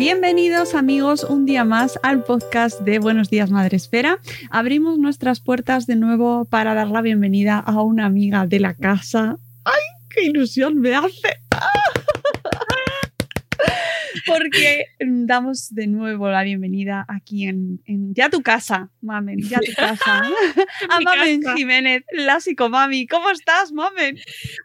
Bienvenidos amigos un día más al podcast de Buenos días Madre Esfera. Abrimos nuestras puertas de nuevo para dar la bienvenida a una amiga de la casa. ¡Ay, qué ilusión me hace! Porque damos de nuevo la bienvenida aquí en, en ya tu casa, Mamen, ya tu casa. a Mamen Jiménez, la psicomami. ¿Cómo estás, Mamen?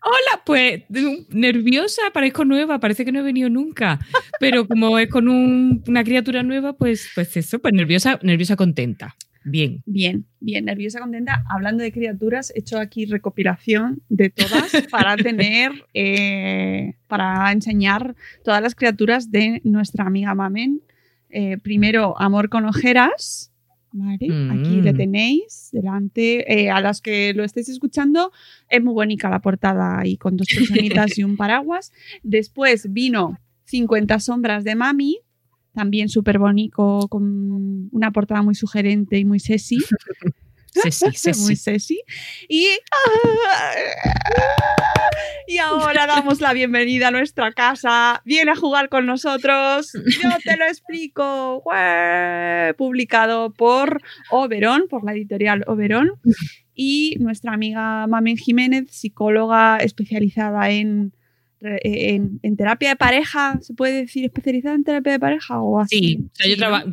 Hola, pues nerviosa, parezco nueva, parece que no he venido nunca, pero como es con un- una criatura nueva, pues, pues eso, pues nerviosa, nerviosa contenta. Bien. Bien, bien, nerviosa, contenta. Hablando de criaturas, he hecho aquí recopilación de todas para tener, eh, para enseñar todas las criaturas de nuestra amiga Mamen. Eh, primero, Amor con ojeras. ¿vale? Aquí le Mm. tenéis delante. Eh, a las que lo estéis escuchando, es muy bonita la portada ahí con dos personitas y un paraguas. Después vino 50 sombras de Mami, también súper bonito, con una portada muy sugerente y muy sexy. Sesi, sesi. muy sexy. Y, y ahora damos la bienvenida a nuestra casa. Viene a jugar con nosotros. Yo te lo explico. ¡Ué! Publicado por Oberón, por la editorial Oberón. Y nuestra amiga Mamen Jiménez, psicóloga especializada en, en, en terapia de pareja. ¿Se puede decir especializada en terapia de pareja o así? Sí, o sea, yo Sí, ¿no? trabajo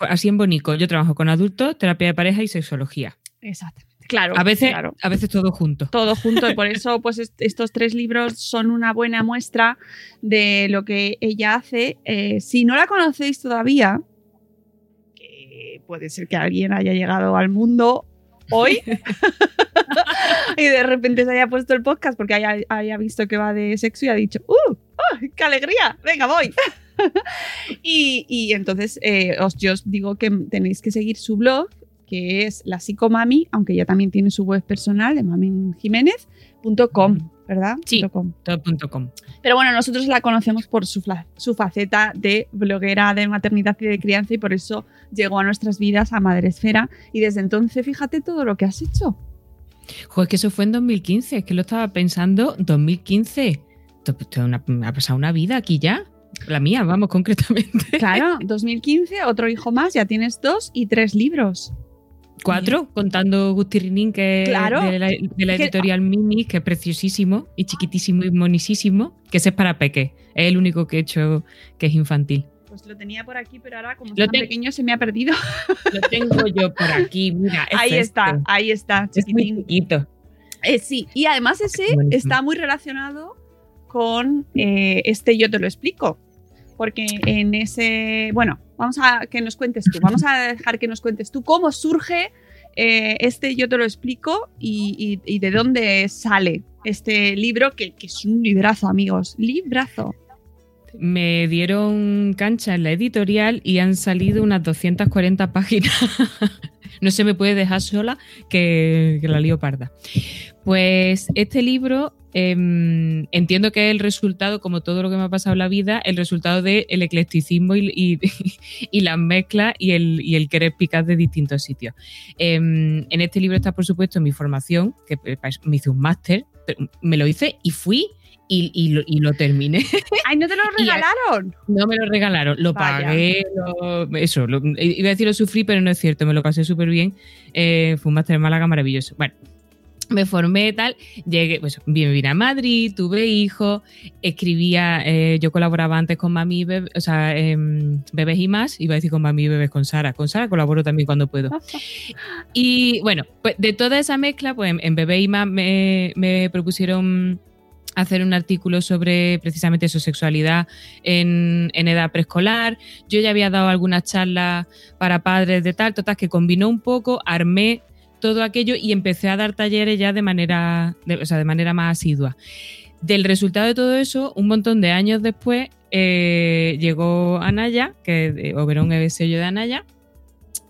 así en Bonico. Yo trabajo con adultos, terapia de pareja y sexología. Exactamente. Claro. A veces, claro. a veces todo junto. todo junto y por eso pues est- estos tres libros son una buena muestra de lo que ella hace. Eh, si no la conocéis todavía, que puede ser que alguien haya llegado al mundo hoy y de repente se haya puesto el podcast porque haya, haya visto que va de sexo y ha dicho ¡Uh! ¡ay, ¡Qué alegría! ¡Venga, voy! y, y entonces eh, os, yo os digo que tenéis que seguir su blog que es la psicomami, aunque ella también tiene su web personal de maminjiménez.com, ¿verdad? Sí. Punto com. Todo.com. Pero bueno, nosotros la conocemos por su, su faceta de bloguera de maternidad y de crianza y por eso llegó a nuestras vidas a Madresfera y desde entonces fíjate todo lo que has hecho. Joder, que eso fue en 2015, es que lo estaba pensando, 2015. Esto- esto es una- ha pasado una vida aquí ya. La mía, vamos, concretamente. Claro, 2015, otro hijo más, ya tienes dos y tres libros. Cuatro, contando Gustirrinín, que es Claro. de la, de la Es que- editorial Mini, que es preciosísimo y chiquitísimo y monisísimo, que ese es para peque. Es el único que he hecho que es infantil. Pues lo tenía por aquí, pero ahora como es tan pequeño se me ha perdido. Lo tengo yo por aquí, mira. es ahí está, este. ahí está, Es muy chiquitín. chiquito. Eh, sí, y además ese está muy relacionado con eh, este Yo te lo explico. Porque en ese. Bueno, vamos a que nos cuentes tú. Vamos a dejar que nos cuentes tú cómo surge eh, este Yo te lo explico y, y- de dónde sale este libro, que, que es un librazo, amigos. Librazo. Me dieron cancha en la editorial y han salido unas 240 páginas. no se me puede dejar sola que, la lío parda. Pues este libro em, entiendo que es el resultado, como todo lo que me ha pasado en la vida, el resultado del eclecticismo y, y, y las mezclas y el, querer picar de distintos sitios. Em, en este libro está, por supuesto, mi formación, que eh, me hice un máster, me lo hice y fui y, y lo, y lo terminé. ¡Ay, no te lo regalaron! No me lo regalaron, lo Vaya. pagué, lo- eso, lo- iba a decir lo sufrí, pero no es cierto, me lo pasé súper bien. Eh, fue un máster en Málaga maravilloso. Bueno, me formé tal, llegué, pues me vine a Madrid, tuve hijos, escribía, eh, yo colaboraba antes con Mami, y Bebé- o sea, em, Bebés y más, iba a decir con Mami y Bebés con Sara, con Sara colaboro también cuando puedo. Y bueno, pues de toda esa mezcla, pues en, en Bebé y más me, me propusieron hacer un artículo sobre precisamente su sexualidad en, en edad preescolar. Yo ya había dado algunas charlas para padres de tal, que combinó un poco, armé todo aquello y empecé a dar talleres ya de manera, o sea, de manera más asidua. Del resultado de todo eso, un montón de años después, eh, llegó Anaya, que eh, Oberón es el de Anaya,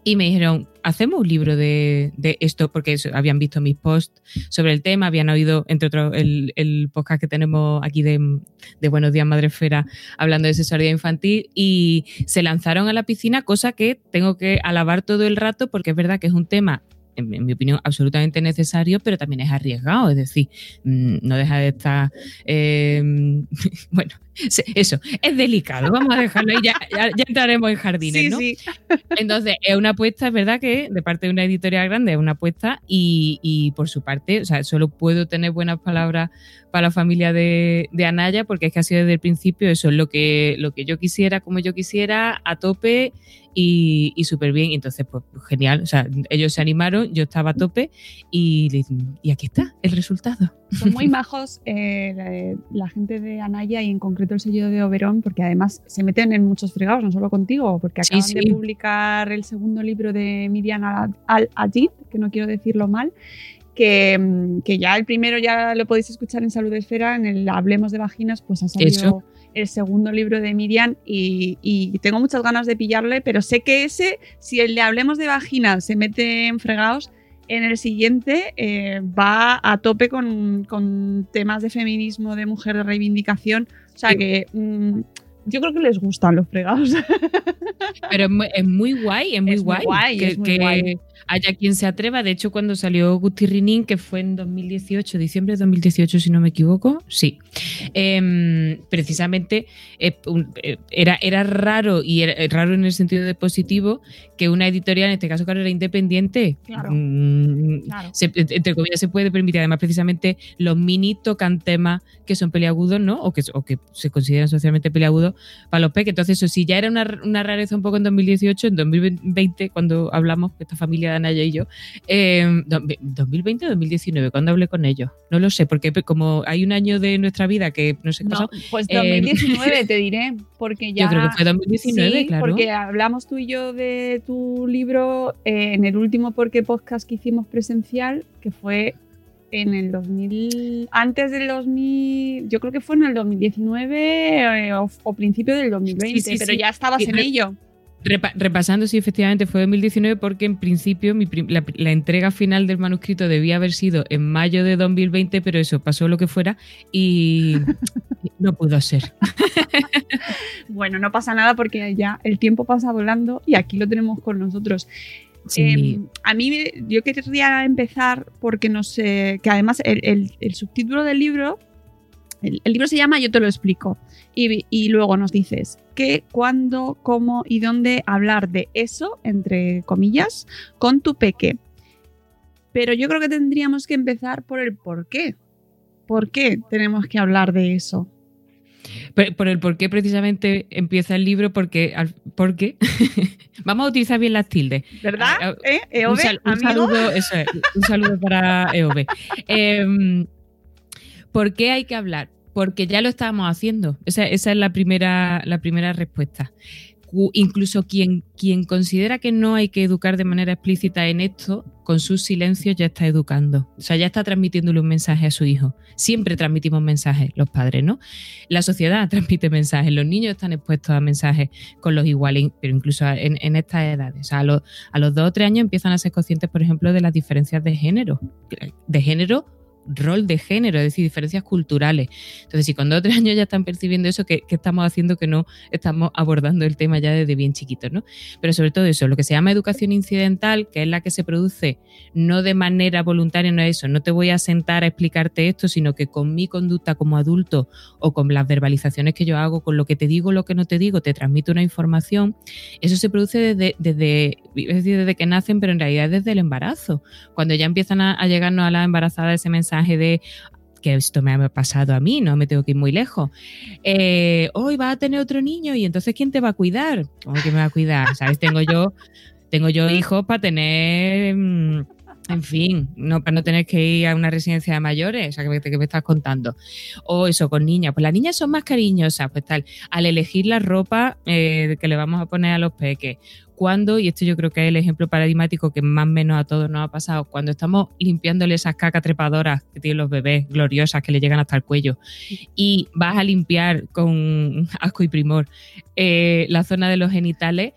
y me dijeron, hacemos un libro de, de esto, porque habían visto mis posts sobre el tema, habían oído, entre otros, el, el podcast que tenemos aquí de, de Buenos Días Madresfera, hablando de sexualidad infantil, y se lanzaron a la piscina, cosa que tengo que alabar todo el rato, porque es verdad que es un tema en, en mi opinión, absolutamente necesario, pero también es arriesgado. Es decir, mm, no deja de estar. eh, bueno, eso, es delicado. Vamos a dejarlo ahí, ya, ya- ya entraremos en jardines, Sí, ¿no? sí. Entonces, es una apuesta, es verdad que de parte de una editorial grande es una apuesta y, y por su parte, o sea, solo puedo tener buenas palabras para la familia de, de Anaya porque es que ha sido desde el principio eso es lo que, lo que yo quisiera, como yo quisiera, a tope y, y súper bien. Entonces, pues genial, o sea, ellos se animaron, yo estaba a tope y, y aquí está el resultado. Son muy majos eh, la, la gente de Anaya y en concreto el sello de Oberón, porque además se meten en muchos fregados, no solo contigo, porque Sí, acaban sí. de publicar el segundo libro de Miriam Al- Al-Ajid, que no quiero decirlo mal, que, mm, que ya el primero ya lo podéis escuchar en Salud Esfera, en el Hablemos de Vaginas, pues ha salido. El segundo libro de Miriam y, y tengo muchas ganas de pillarle, pero sé que ese, si el de Hablemos de Vaginas se mete en fregados, en el siguiente eh, va a tope con, con temas de feminismo, de mujer, de reivindicación. O sea que mm, yo creo que les gustan los fregados. Pero es muy, es muy guay, es muy Es muy guay, guay, que, es muy que guay. haya quien se atreva. De hecho, cuando salió Gusti Rinin, que fue en 2018, diciembre de 2018, si no me equivoco, sí. Em, precisamente eh, eh, era, era raro, y era, eh, raro en el sentido de positivo, que una editorial, en este caso, claro, era independiente. Claro. Mm, Claro. se- entre comillas, se puede permitir. Además, precisamente los mini tocan temas que son peliagudos, ¿no? O que, o que se consideran socialmente peliagudos para los peques. Entonces, eso sí, ya era una, una rareza un poco en 2018, en 2020, cuando hablamos, esta familia de Anaya y yo, eh, do- 2020 o 2019, cuando hablé con ellos. No lo sé, porque como hay un año de nuestra vida que no sé qué No, pasó, pues Eh, 2019 te diré, porque ya... yo creo que fue 2019, Sí, claro. porque hablamos tú y yo de tu libro eh, en el último Porque Podcast que hicimos presencial, que fue en el 2000, antes del 2000, yo creo que fue en el 2019 eh, o, o principio del 2020, Sí, sí, pero sí. ya estabas en ello. Repa- repasando, sí, efectivamente fue 2019 porque en principio mi prim- la, la entrega final del manuscrito debía haber sido en mayo de 2020, pero eso pasó lo que fuera y no pudo ser. Bueno, no pasa nada porque ya el tiempo pasa volando y aquí lo tenemos con nosotros. Eh, a mí yo querría empezar porque no sé, que además el, el- subtítulo del libro, el, el libro se llama Yo te lo explico y, y luego nos dices qué, cuándo, cómo y dónde hablar de eso, entre comillas, con tu peque. Pero yo creo que tendríamos que empezar por el por qué. ¿Por qué tenemos que hablar de eso? Por, por el por qué precisamente empieza el libro, porque, al- porque vamos a utilizar bien las tildes. ¿Verdad? Ah, ¿Eh? Un, ¿Eove, sal- un saludo, eso es, un saludo para EOB. Em, ¿Por qué hay que hablar? Porque ya lo estábamos haciendo. Esa, esa es la primera, la primera respuesta. Incluso quien, quien considera que no hay que educar de manera explícita en esto, con sus silencios ya está educando. O sea, ya está transmitiéndole un mensaje a su hijo. Siempre transmitimos mensajes, los padres, ¿no? La sociedad transmite mensajes, los niños están expuestos a mensajes con los iguales, pero incluso en, en estas edades. O sea, a los, a los dos o tres años empiezan a ser conscientes, por ejemplo, de las diferencias de género. De género rol de género, es decir, diferencias culturales. Entonces, si con dos o tres años ya están percibiendo eso, ¿qué, estamos haciendo que no estamos abordando el tema ya desde bien chiquitos? ¿no? Pero sobre todo eso, lo que se llama educación incidental, que es la que se produce no de manera voluntaria, no es eso, no te voy a sentar a explicarte esto, sino que con mi conducta como adulto o con las verbalizaciones que yo hago, con lo que te digo, lo que no te digo, te transmito una información, eso se produce desde, desde, desde que nacen, pero en realidad desde el embarazo. Cuando ya empiezan a, a llegarnos a la embarazada ese mensaje de que esto me ha pasado a mí, no me tengo que ir muy lejos. Eh, hoy va a tener otro niño y entonces ¿quién te va a cuidar? ¿Cómo que me va a cuidar? ¿Sabes? Tengo yo, tengo yo hijos para tener, mm, en fin, no para no tener que ir a una residencia de mayores, o sea, que me, que me estás contando. O eso con niñas, pues las niñas son más cariñosas, pues tal, al elegir la ropa eh, que le vamos a poner a los peques cuando, y esto yo creo que es el ejemplo paradigmático que más o menos a todos nos ha pasado, cuando estamos limpiándole esas cacas trepadoras que tienen los bebés, gloriosas, que le llegan hasta el cuello, y vas a limpiar con asco y primor eh, la zona de los genitales,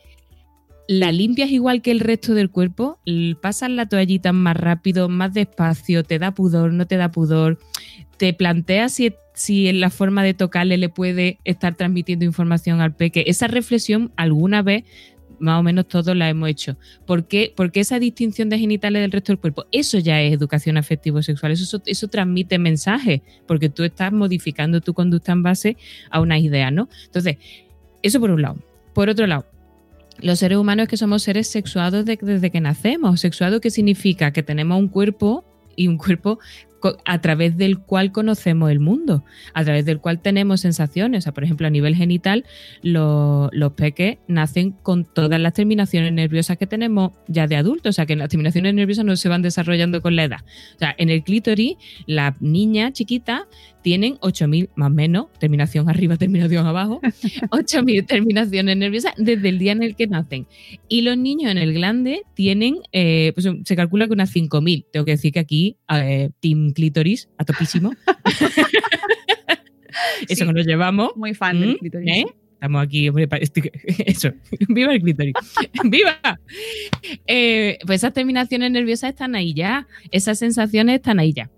la limpias igual que el resto del cuerpo, pasas la toallita más rápido, más despacio, te da pudor, no te da pudor, te planteas si, si en la forma de tocarle le puede estar transmitiendo información al peque. Esa reflexión alguna vez más o menos todos la hemos hecho. ¿Por qué? Porque esa distinción de genitales del resto del cuerpo, eso ya es educación afectivo-sexual, eso, eso, transmite mensajes, porque tú estás modificando tu conducta en base a unas ideas, ¿no? Entonces, eso por un lado. Por otro lado, los seres humanos es que somos seres sexuados de- desde que nacemos. Sexuado que significa que tenemos un cuerpo y un cuerpo a través del cual conocemos el mundo, a través del cual tenemos sensaciones. O sea, por ejemplo, a nivel genital, lo- los peques nacen con todas las terminaciones nerviosas que tenemos ya de adultos. O sea, que las terminaciones nerviosas no se van desarrollando con la edad. O sea, en el clítoris, la niña chiquita tienen 8.000 más o menos, terminación arriba, terminación abajo, 8.000 terminaciones nerviosas desde el día en el que nacen. Y los niños en el glande tienen, eh, pues se calcula que unas 5.000. Tengo que decir que aquí, eh, Team Clítoris, a topísimo. Eso Sí. que nos llevamos. Muy fan del ¿Mm? clítoris. ¿Eh? Estamos aquí, hombre, eso. ¡Viva el clítoris! ¡Viva! Eh, pues esas terminaciones nerviosas están ahí ya. Esas sensaciones están ahí ya.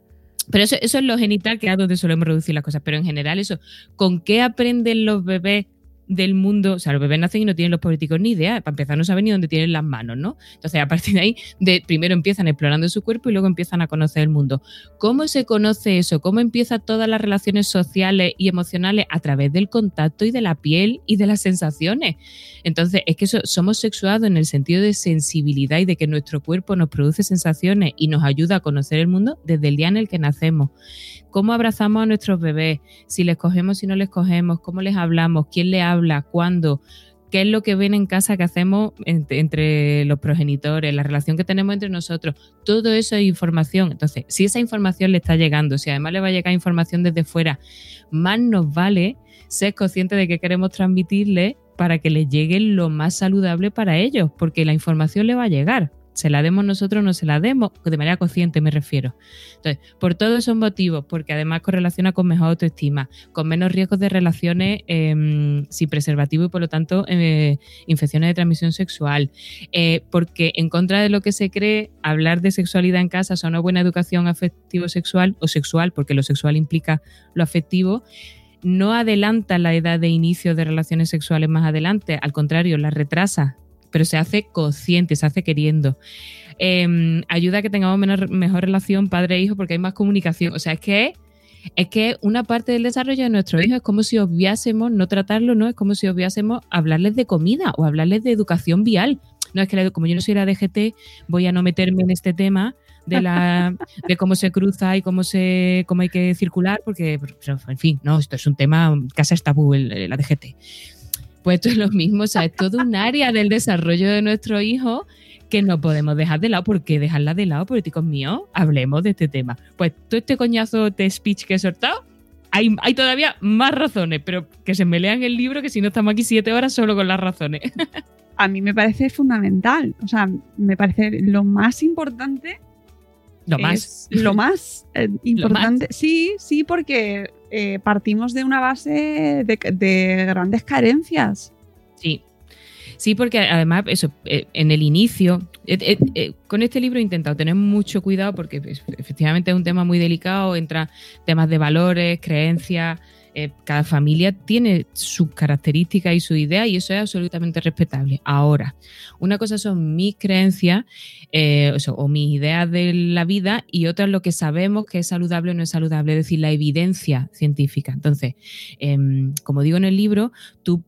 Pero eso, eso es lo genital, que es donde solemos reducir las cosas. Pero en general, eso, ¿con qué aprenden los bebés del mundo? O sea, los bebés nacen y no tienen los políticos ni idea. Para empezar, no saben ni dónde tienen las manos, ¿no? Entonces, a partir de ahí, de, primero empiezan explorando su cuerpo y luego empiezan a conocer el mundo. ¿Cómo se conoce eso? ¿Cómo empiezan todas las relaciones sociales y emocionales? A través del contacto y de la piel y de las sensaciones. Entonces, es que somos sexuados en el sentido de sensibilidad y de que nuestro cuerpo nos produce sensaciones y nos ayuda a conocer el mundo desde el día en el que nacemos. ¿Cómo abrazamos a nuestros bebés? Si les cogemos, si no les cogemos, cómo les hablamos, quién les habla, cuándo, qué es lo que ven en casa que hacemos entre, los progenitores, la relación que tenemos entre nosotros. Todo eso es información. Entonces, si esa información le está llegando, si además le va a llegar información desde fuera, más nos vale ser consciente de que queremos transmitirle para que les llegue lo más saludable para ellos, porque la información le va a llegar. Se la demos nosotros o no se la demos, de manera consciente me refiero. Entonces, por todos esos motivos, porque además correlaciona con mejor autoestima, con menos riesgos de relaciones eh, sin preservativo y por lo tanto eh, infecciones de transmisión sexual, eh, porque en contra de lo que se cree, hablar de sexualidad en casa es una buena educación afectivo-sexual o sexual, porque lo sexual implica lo afectivo, no adelanta la edad de inicio de relaciones sexuales más adelante, al contrario, la retrasa, pero se hace consciente, se hace queriendo. Eh, ayuda a que tengamos menor, mejor relación padre-hijo porque hay más comunicación. O sea, es que es que una parte del desarrollo de nuestro hijo es como si obviásemos no tratarlo, ¿no? Es como si obviásemos hablarles de comida o hablarles de educación vial. No es que la- como yo no soy la DGT, voy a no meterme en este tema de la de cómo se cruza y cómo se cómo hay que circular porque en fin, no, esto es un tema casa es tabú el- la DGT. Pues esto es lo mismo, o sea, es todo un área del desarrollo de nuestro hijo que no podemos dejar de lado. ¿Por qué dejarla de lado, políticos míos? Hablemos de este tema. Pues todo este coñazo de speech que he soltado, hay, hay todavía más razones, pero que se me lean el libro que si no estamos aquí siete horas solo con las razones. A mí me parece fundamental. O sea, me parece lo más importante. Lo más. es Lo más eh, importante. Sí, sí, porque eh, partimos de una base de, de grandes carencias. Sí. Sí, porque además, eso, eh, en el inicio, eh, eh, con este libro he intentado tener mucho cuidado porque pues, efectivamente es un tema muy delicado, entra temas de valores, creencias. Eh, cada familia tiene sus características y su idea y eso es absolutamente respetable. Ahora, una cosa son mis creencias eh, o, mis ideas de la vida y otra es lo que sabemos que es saludable o no es saludable, es decir, la evidencia científica. Entonces, em, como digo en el libro, tú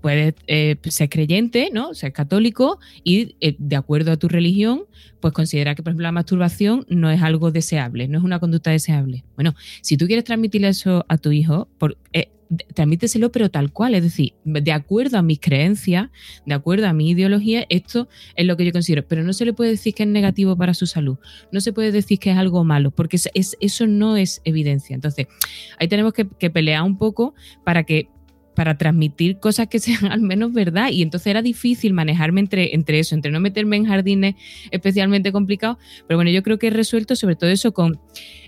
puedes eh, ser creyente, ¿no? Ser católico y eh, de acuerdo a tu religión, pues considera que, por ejemplo, la masturbación no es algo deseable, no es una conducta deseable. Bueno, si tú quieres transmitirle eso a tu hijo, por, eh, transmíteselo, pero tal cual, es decir, de acuerdo a mis creencias, de acuerdo a mi ideología, esto es lo que yo considero, pero no se le puede decir que es negativo para su salud, no se puede decir que es algo malo, porque es, es- eso no es evidencia. Entonces, ahí tenemos que pelear un poco para que para transmitir cosas que sean al menos verdad. Y entonces era difícil manejarme entre, entre eso, entre no meterme en jardines especialmente complicados. Pero bueno, yo creo que he resuelto sobre todo eso con...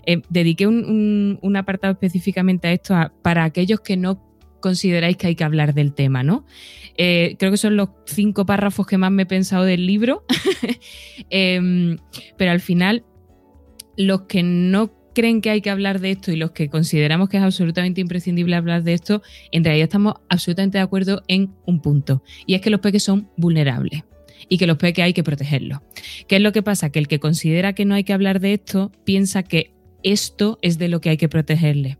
eh, dediqué un, apartado específicamente a esto para aquellos que no consideráis que hay que hablar del tema, ¿no? Eh, creo que son los cinco párrafos que más me he pensado del libro. Em, pero al final, los que no creen que hay que hablar de esto y los que consideramos que es absolutamente imprescindible hablar de esto, en realidad estamos absolutamente de acuerdo en un punto. Y es que los peques son vulnerables y que los peques hay que protegerlos. ¿Qué es lo que pasa? Que el que considera que no hay que hablar de esto piensa que esto es de lo que hay que protegerle.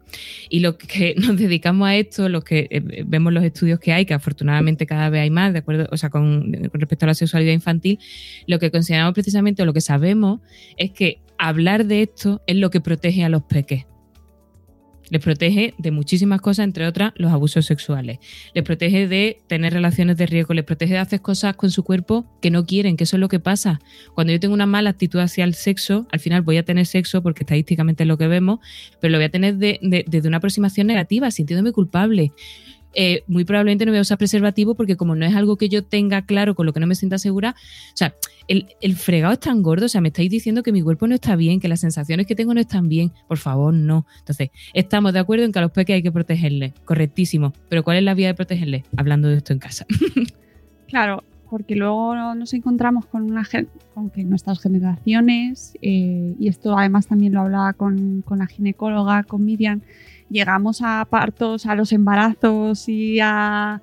Y los que nos dedicamos a esto, los que eh, vemos los estudios que hay, que afortunadamente cada vez hay más, de acuerdo, o sea, con, con respecto a la sexualidad infantil, lo que consideramos precisamente, o lo que sabemos, es que hablar de esto es lo que protege a los peques. Les protege de muchísimas cosas, entre otras los abusos sexuales. Les protege de tener relaciones de riesgo, les protege de hacer cosas con su cuerpo que no quieren, que eso es lo que pasa. Cuando yo tengo una mala actitud hacia el sexo, al final voy a tener sexo, porque estadísticamente es lo que vemos, pero lo voy a tener de- de- desde una aproximación negativa, sintiéndome culpable. Eh, muy probablemente no voy a usar preservativo porque como no es algo que yo tenga claro, con lo que no me sienta segura, o sea, el, el fregado es tan gordo, o sea, me estáis diciendo que mi cuerpo no está bien, que las sensaciones que tengo no están bien, por favor, no. Entonces, estamos de acuerdo en que a los peques hay que protegerles, correctísimo, pero ¿cuál es la vía de protegerles? Hablando de esto en casa. Claro, porque luego nos encontramos con, una, con que nuestras generaciones, eh, y esto además también lo hablaba con, con la ginecóloga, con Miriam, llegamos a partos, a los embarazos y a,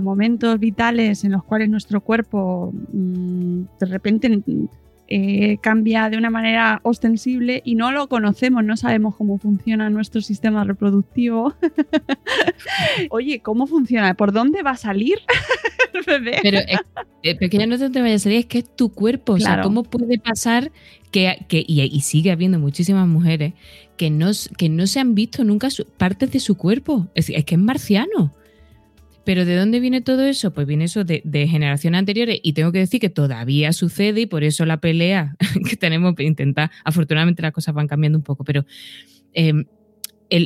momentos vitales en los cuales nuestro cuerpo mm, de repente eh, cambia de una manera ostensible y no lo conocemos, no sabemos cómo funciona nuestro sistema reproductivo. Oye, ¿cómo funciona? ¿Por dónde va a salir el bebé? Pero es, eh, pequeña no te vaya a salir, es que es tu cuerpo. O sea. ¿cómo puede pasar que, que- y, y sigue habiendo muchísimas mujeres que no, que no se han visto nunca su- partes de su cuerpo? Es que es marciano. Pero ¿de dónde viene todo eso? Pues viene eso de, generaciones anteriores y tengo que decir que todavía sucede y por eso la pelea que tenemos que intentar, afortunadamente las cosas van cambiando un poco, pero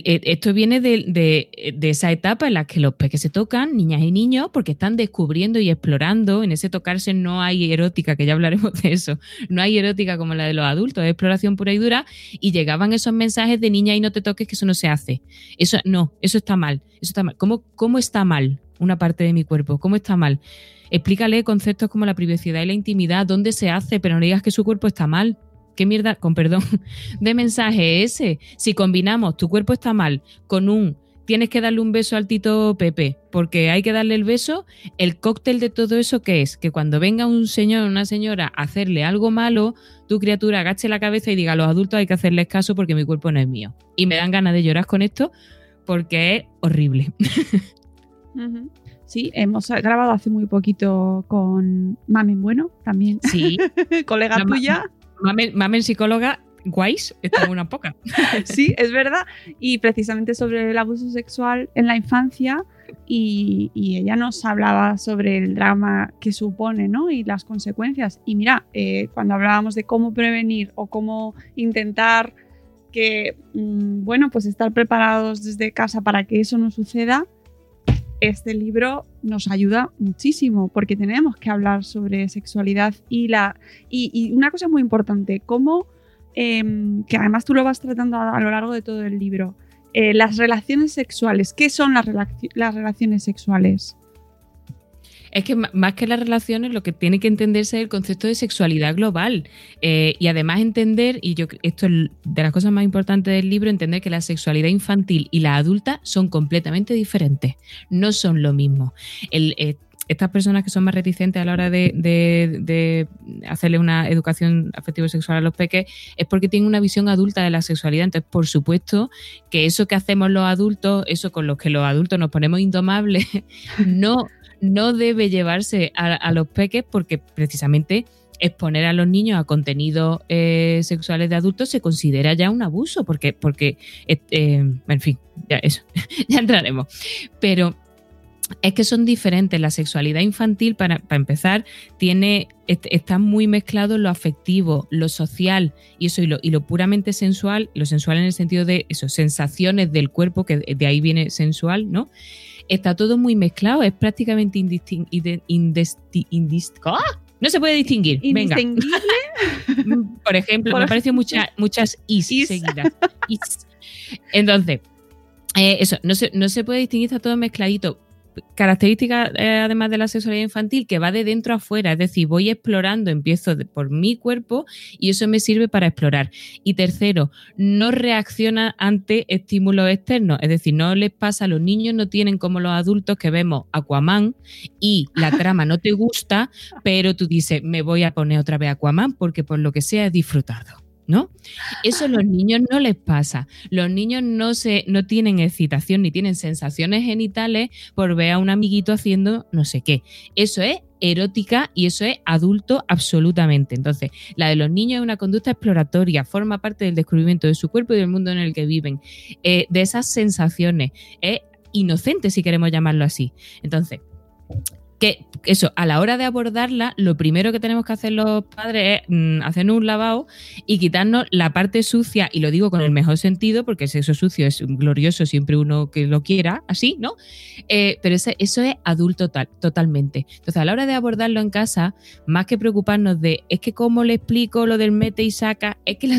el- esto viene de, de- de esa etapa en la que los peques se tocan, niñas y niños, porque están descubriendo y explorando. En ese tocarse no hay erótica, que ya hablaremos de eso. No hay erótica como la de los adultos, es exploración pura y dura. Y llegaban esos mensajes de niña y no te toques, que eso no se hace. Eso no, eso está mal. Eso está mal. ¿Cómo, cómo está mal una parte de mi cuerpo? ¿Cómo está mal? Explícale conceptos como la privacidad y la intimidad, dónde se hace, pero no digas que su cuerpo está mal. ¿Qué mierda, con perdón, de mensaje es ese? Si combinamos tu cuerpo está mal con un tienes que darle un beso al tito Pepe porque hay que darle el beso, el cóctel de todo eso que es que cuando venga un señor o una señora a hacerle algo malo, tu criatura agache la cabeza y diga a los adultos hay que hacerles caso porque mi cuerpo no es mío. Y me dan ganas de llorar con esto porque es horrible. Sí, hemos grabado hace muy poquito con Mamen Bueno, también Sí, colega tuya. mamen, mamen psicóloga, guays, está una poca. Sí, es verdad. Y precisamente sobre el abuso sexual en la infancia. Y, y ella nos hablaba sobre el drama que supone ¿no? y las consecuencias. Y mira, eh, cuando hablábamos de cómo prevenir o cómo intentar que, mm, bueno, pues estar preparados desde casa para que eso no suceda, este libro nos ayuda muchísimo porque tenemos que hablar sobre sexualidad y la y, una cosa muy importante, cómo em, que además tú lo vas tratando a, lo largo de todo el libro, eh, las relaciones sexuales. ¿Qué son las, las relaciones sexuales? Es que más que las relaciones, lo que tiene que entenderse es el concepto de sexualidad global. Eh, y además entender, y yo esto es de las cosas más importantes del libro, entender que la sexualidad infantil y la adulta son completamente diferentes. No son lo mismo. Eh, estas personas que son más reticentes a la hora de, hacerle una educación afectivo-sexual a los peques es porque tienen una visión adulta de la sexualidad. Entonces, por supuesto, que eso que hacemos los adultos, eso con los que los adultos nos ponemos indomables, no, no debe llevarse a, a los peques porque precisamente exponer a los niños a contenidos eh, sexuales de adultos se considera ya un abuso, porque, porque eh, eh, en fin, ya eso, ya entraremos. Pero es que son diferentes. La sexualidad infantil, para, para empezar, tiene, est- está muy mezclado lo afectivo, lo social y eso, y lo, y lo puramente sensual, lo sensual en el sentido de eso, sensaciones del cuerpo, que de ahí viene sensual, ¿no? Está todo muy mezclado, es prácticamente indistin-. No se puede distinguir. Venga. Indistinguible. Por ejemplo, Por me pareció mucha- muchas is, Is. seguidas. Is. Entonces, eh, eso, no se, no se puede distinguir, está todo mezcladito. Característica, eh, además de la sexualidad infantil, que va de dentro a afuera, es decir, voy explorando, empiezo de- por mi cuerpo y eso me sirve para explorar. Y tercero, no reacciona ante estímulos externos, es decir, no les pasa, los niños no tienen como los adultos que vemos Aquaman y la trama no te gusta, pero tú dices, me voy a poner otra vez Aquaman porque por lo que sea he disfrutado. ¿No? Eso a los niños no les pasa. Los niños no, se, no tienen excitación ni tienen sensaciones genitales por ver a un amiguito haciendo no sé qué. Eso es erótica y eso es adulto absolutamente. Entonces, la de los niños es una conducta exploratoria, forma parte del descubrimiento de su cuerpo y del mundo en el que viven. Eh, de esas sensaciones. Es inocente, si queremos llamarlo así. Entonces, que eso, a la hora de abordarla, lo primero que tenemos que hacer los padres es mm, hacernos un lavado y quitarnos la parte sucia, y lo digo con el mejor sentido, porque el sexo sucio es glorioso siempre uno que lo quiera, así, ¿no? Eh, pero ese- eso es adulto tal, totalmente. Entonces, a la hora de abordarlo en casa, más que preocuparnos de, es que cómo le explico lo del mete y saca, es que la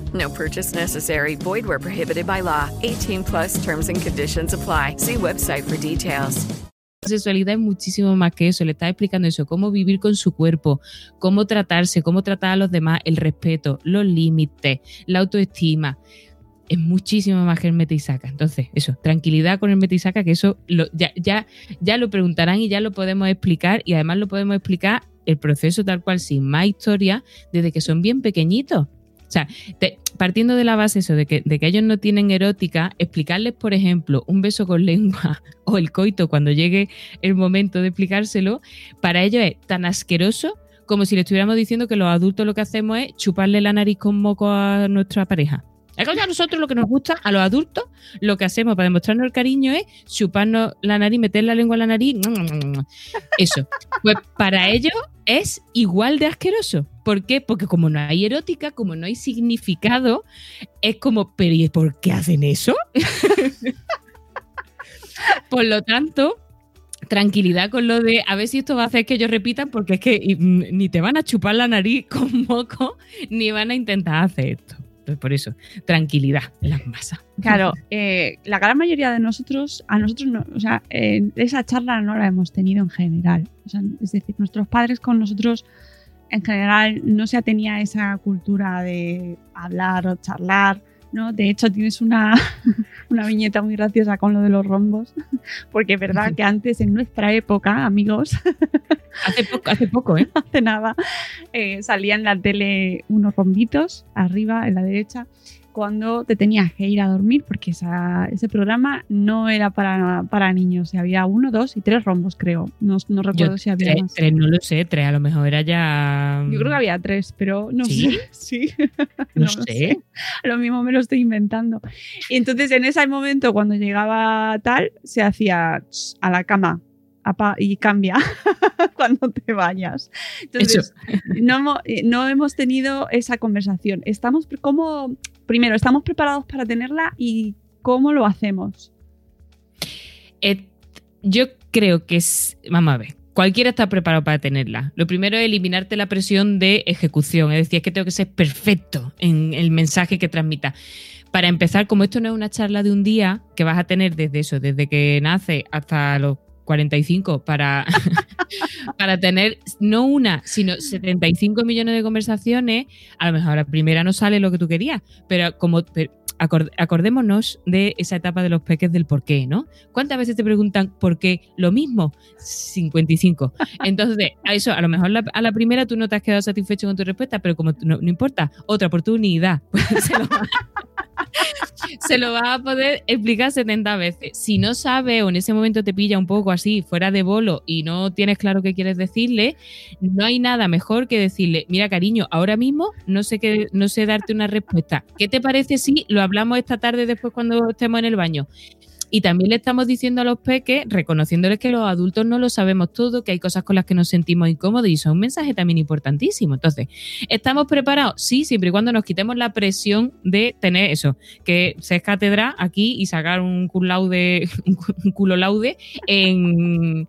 No purchase necessary. Void where prohibited by law. 18 plus terms and conditions apply. See website for details. sexualidad es muchísimo más que eso. Le está explicando eso, cómo vivir con su cuerpo, cómo tratarse, cómo tratar a los demás, el respeto, los límites, la autoestima. Es muchísimo más que el mete y saca. Entonces, eso, tranquilidad con el mete y saca, que eso lo- ya, ya, ya lo preguntarán y ya lo podemos explicar. Y además lo podemos explicar el proceso tal cual, sin más historia, desde que son bien pequeñitos. O sea, te- partiendo de la base eso, de que, de que ellos no tienen erótica, explicarles, por ejemplo, un beso con lengua o el coito cuando llegue el momento de explicárselo, para ellos es tan asqueroso como si le estuviéramos diciendo que los adultos lo que hacemos es chuparle la nariz con moco a nuestra pareja. A nosotros lo que nos gusta, a los adultos, lo que hacemos para demostrarnos el cariño es chuparnos la nariz, meter la lengua en la nariz. Eso. Pues para ellos es igual de asqueroso. ¿Por qué? Porque como no hay erótica, como no hay significado, es como, pero ¿y por qué hacen eso? Por lo tanto, tranquilidad con lo de a ver si esto va a hacer que ellos repitan, porque es que mm, ni te van a chupar la nariz con moco, ni van a intentar hacer esto. Entonces, por eso, tranquilidad en las masas. Claro, eh, la gran mayoría de nosotros, a nosotros, no, o sea, eh, esa charla no la hemos tenido en general. O sea, es decir, nuestros padres con nosotros, en general, no se tenía esa cultura de hablar o charlar. ¿no? De hecho, tienes una, una viñeta muy graciosa con lo de los rombos, porque es verdad que antes, en nuestra época, amigos, Hace poco, hace poco ¿eh? hace nada, eh, salía en la tele unos rombitos arriba, en la derecha, cuando te tenías que ir a dormir, porque esa- ese programa no era para, para niños. Y había uno, dos y tres rombos, creo. No, no recuerdo Yo si había tres, más. tres, no lo sé, tres, a lo mejor era ya. Yo creo que había tres, pero no ¿Sí? sé. Sí. No, lo sé. Lo mismo me lo estoy inventando. Y entonces en ese momento, cuando llegaba tal, se hacía "Ch, a la cama y cambia cuando te vayas. Entonces, no eh, no hemos tenido esa conversación. Estamos como, primero, estamos preparados para tenerla y cómo lo hacemos. Eh, yo creo que es. Vamos a ver. Cualquiera está preparado para tenerla. Lo primero es eliminarte la presión de ejecución. Es decir, es que tengo que ser perfecto en el mensaje que transmita. Para empezar, como esto no es una charla de un día que vas a tener desde eso, desde que nace hasta los 45, para, para tener no una, sino 75 millones de conversaciones, a lo mejor la primera no sale lo que tú querías, pero como acordémonos de esa etapa de los peques del por qué, ¿no? ¿Cuántas veces te preguntan por qué lo mismo? 55. Entonces, a eso, a lo mejor a la primera tú no te has quedado satisfecho con tu respuesta, pero como no, no importa, otra oportunidad, pues se lo vas a poder explicar 70 veces. Si no sabes o en ese momento te pilla un poco así, fuera de bolo y no tienes claro qué quieres decirle, no hay nada mejor que decirle, mira cariño, ahora mismo no sé qué, no sé darte una respuesta. ¿Qué te parece si lo hablamos esta tarde después cuando estemos en el baño? Y también le estamos diciendo a los peques, reconociéndoles que los adultos no lo sabemos todo, que hay cosas con las que nos sentimos incómodos y eso es un mensaje también importantísimo. Entonces, ¿estamos preparados? Sí, siempre y cuando nos quitemos la presión de tener eso, que ser cátedra aquí y sacar un cum laude, un culo laude en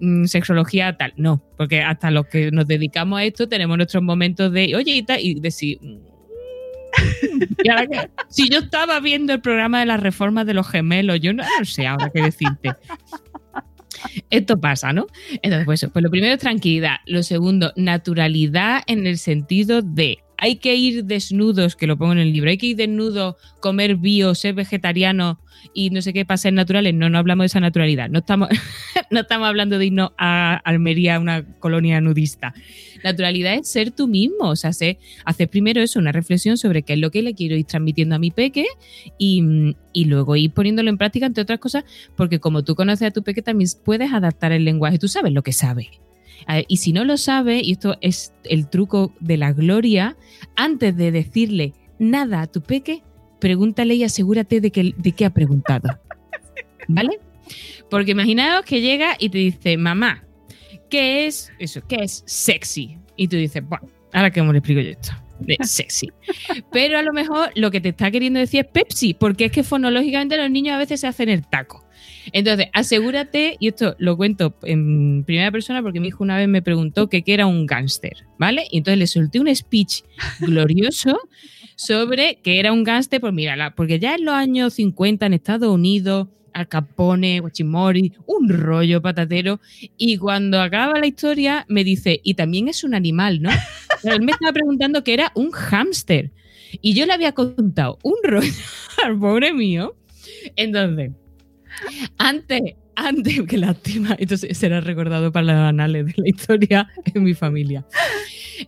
mm, sexología tal. No, porque hasta los que nos dedicamos a esto tenemos nuestros momentos de, oye, y tal, y decir... "Mm, ¿y ahora qué?". si yo estaba viendo el programa de las reformas de los gemelos, yo no, sé ahora qué decirte. Esto pasa, ¿no? Entonces, pues, pues lo primero es tranquilidad. Lo segundo, naturalidad en el sentido de hay que ir desnudos, que lo pongo en el libro, hay que ir desnudos, comer bio, ser vegetariano y no sé qué para ser naturales. No, no hablamos de esa naturalidad. No estamos, no estamos hablando de irnos a Almería, una colonia nudista. Naturalidad es ser tú mismo, o sea, ser- hacer primero eso, una reflexión sobre qué es lo que le quiero ir transmitiendo a mi peque y, y luego ir poniéndolo en práctica, entre otras cosas, porque como tú conoces a tu peque, también puedes adaptar el lenguaje, tú sabes lo que sabe. Ver, Y si no lo sabe, y esto es el truco de la gloria, antes de decirle nada a tu peque, pregúntale y asegúrate de que, de qué ha preguntado. ¿Vale? Porque imaginaos que llega y te dice, mamá, ¿qué es eso? ¿Qué es sexy? Y tú dices, bueno, ahora que le explico yo esto. De sexy. Pero a lo mejor lo que te está queriendo decir es Pepsi, porque es que fonológicamente los niños a veces se hacen el taco. Entonces, asegúrate, y esto lo cuento en primera persona porque mi hijo una vez me preguntó que qué era un gángster, ¿vale? Y entonces le solté un speech glorioso sobre que era un gángster, pues mira, la- porque ya en los años 50 en Estados Unidos, Al Capone, Guachimori, un rollo patatero, y cuando acaba la historia me dice, y también es un animal, ¿no? Pero él me estaba preguntando que era un hámster, y yo le había contado un rollo al pobre mío. Entonces, antes, antes, qué lástima, esto se- será recordado para los anales de la historia en mi familia.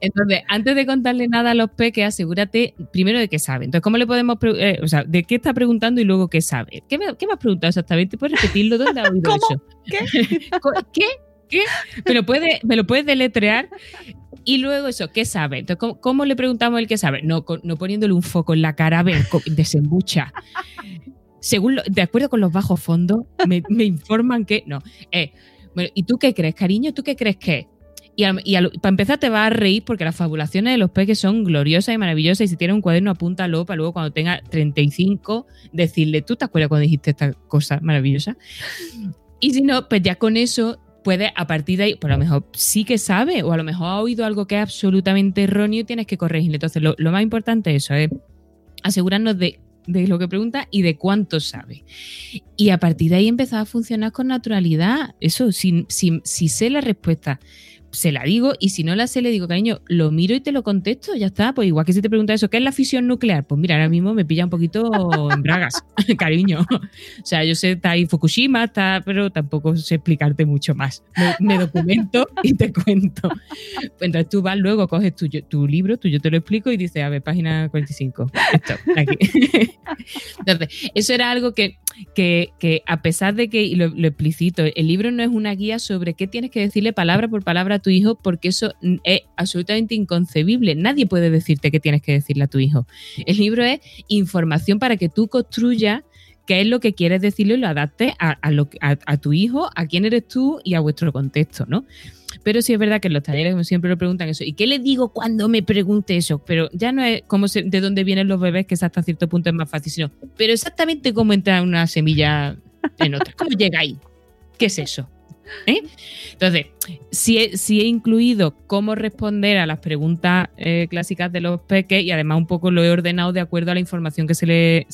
Entonces, antes de contarle nada a los peques, asegúrate primero de qué sabe. Entonces, ¿cómo le podemos, eh, o sea, de qué está preguntando y luego qué sabe? ¿Qué me, qué me has preguntado exactamente? ¿Puedes repetirlo? ¿Dónde has oído ¿Cómo? eso? ¿Qué? ¿Qué? ¿Qué? ¿Me lo puedes me lo puedes deletrear? Y luego eso, ¿qué sabe? Entonces, ¿cómo, le preguntamos el qué sabe? No, no poniéndole un foco en la cara, a ver, desembucha. Según lo- de acuerdo con los bajos fondos, me, informan que no. Eh, bueno, ¿y tú qué crees, cariño? ¿Tú qué crees que? Y, y para empezar te vas a reír porque las fabulaciones de los peques son gloriosas y maravillosas y si tienes un cuaderno apúntalo para luego cuando tenga 35 decirle, ¿tú te acuerdas cuando dijiste esta cosa maravillosa? Y si no, pues ya con eso puedes a partir de ahí, pues a lo mejor sí que sabe o a lo mejor ha oído algo que es absolutamente erróneo y tienes que corregirle. Entonces lo, lo más importante es eso, es asegurarnos de, de lo que pregunta y de cuánto sabe. Y a partir de ahí empezar a funcionar con naturalidad. Eso, si, si, si sé la respuesta, se la digo y si no la sé, le digo, cariño, lo miro y te lo contesto, ya está. Pues igual que si te pregunta eso, ¿qué es la fisión nuclear? Pues mira, ahora mismo me pilla un poquito en bragas, cariño. O sea, yo sé, está ahí Fukushima, está, pero tampoco sé explicarte mucho más. Me, me documento y te cuento. Entonces tú vas luego, coges tu, tu libro, tú yo te lo explico y dices, a ver, página 45. Esto, aquí. Entonces, eso era algo que, que, que a pesar de que, y lo, explicito, el libro no es una guía sobre qué tienes que decirle palabra por palabra a tu hijo, porque eso es absolutamente inconcebible. Nadie puede decirte qué tienes que decirle a tu hijo. El libro es información para que tú construyas qué es lo que quieres decirle y lo adaptes a, lo, a, a tu hijo, a quién eres tú y a vuestro contexto, ¿no? Pero sí es verdad que los talleres, siempre, lo preguntan eso. ¿Y qué le digo cuando me pregunte eso? Pero ya no es como se, de dónde vienen los bebés, que hasta cierto punto es más fácil, sino, pero exactamente cómo entra una semilla en otra. ¿Cómo llega ahí? ¿Qué es eso? ¿Eh? Entonces, si he, si he, incluido cómo responder a las preguntas eh, clásicas de los peques y además un poco lo he ordenado de acuerdo a la información que se le...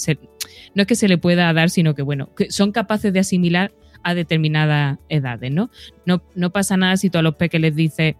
No es que se le pueda dar, sino que, bueno, que son capaces de asimilar a determinadas edades, ¿no? No, no pasa nada si tú a los peques les dices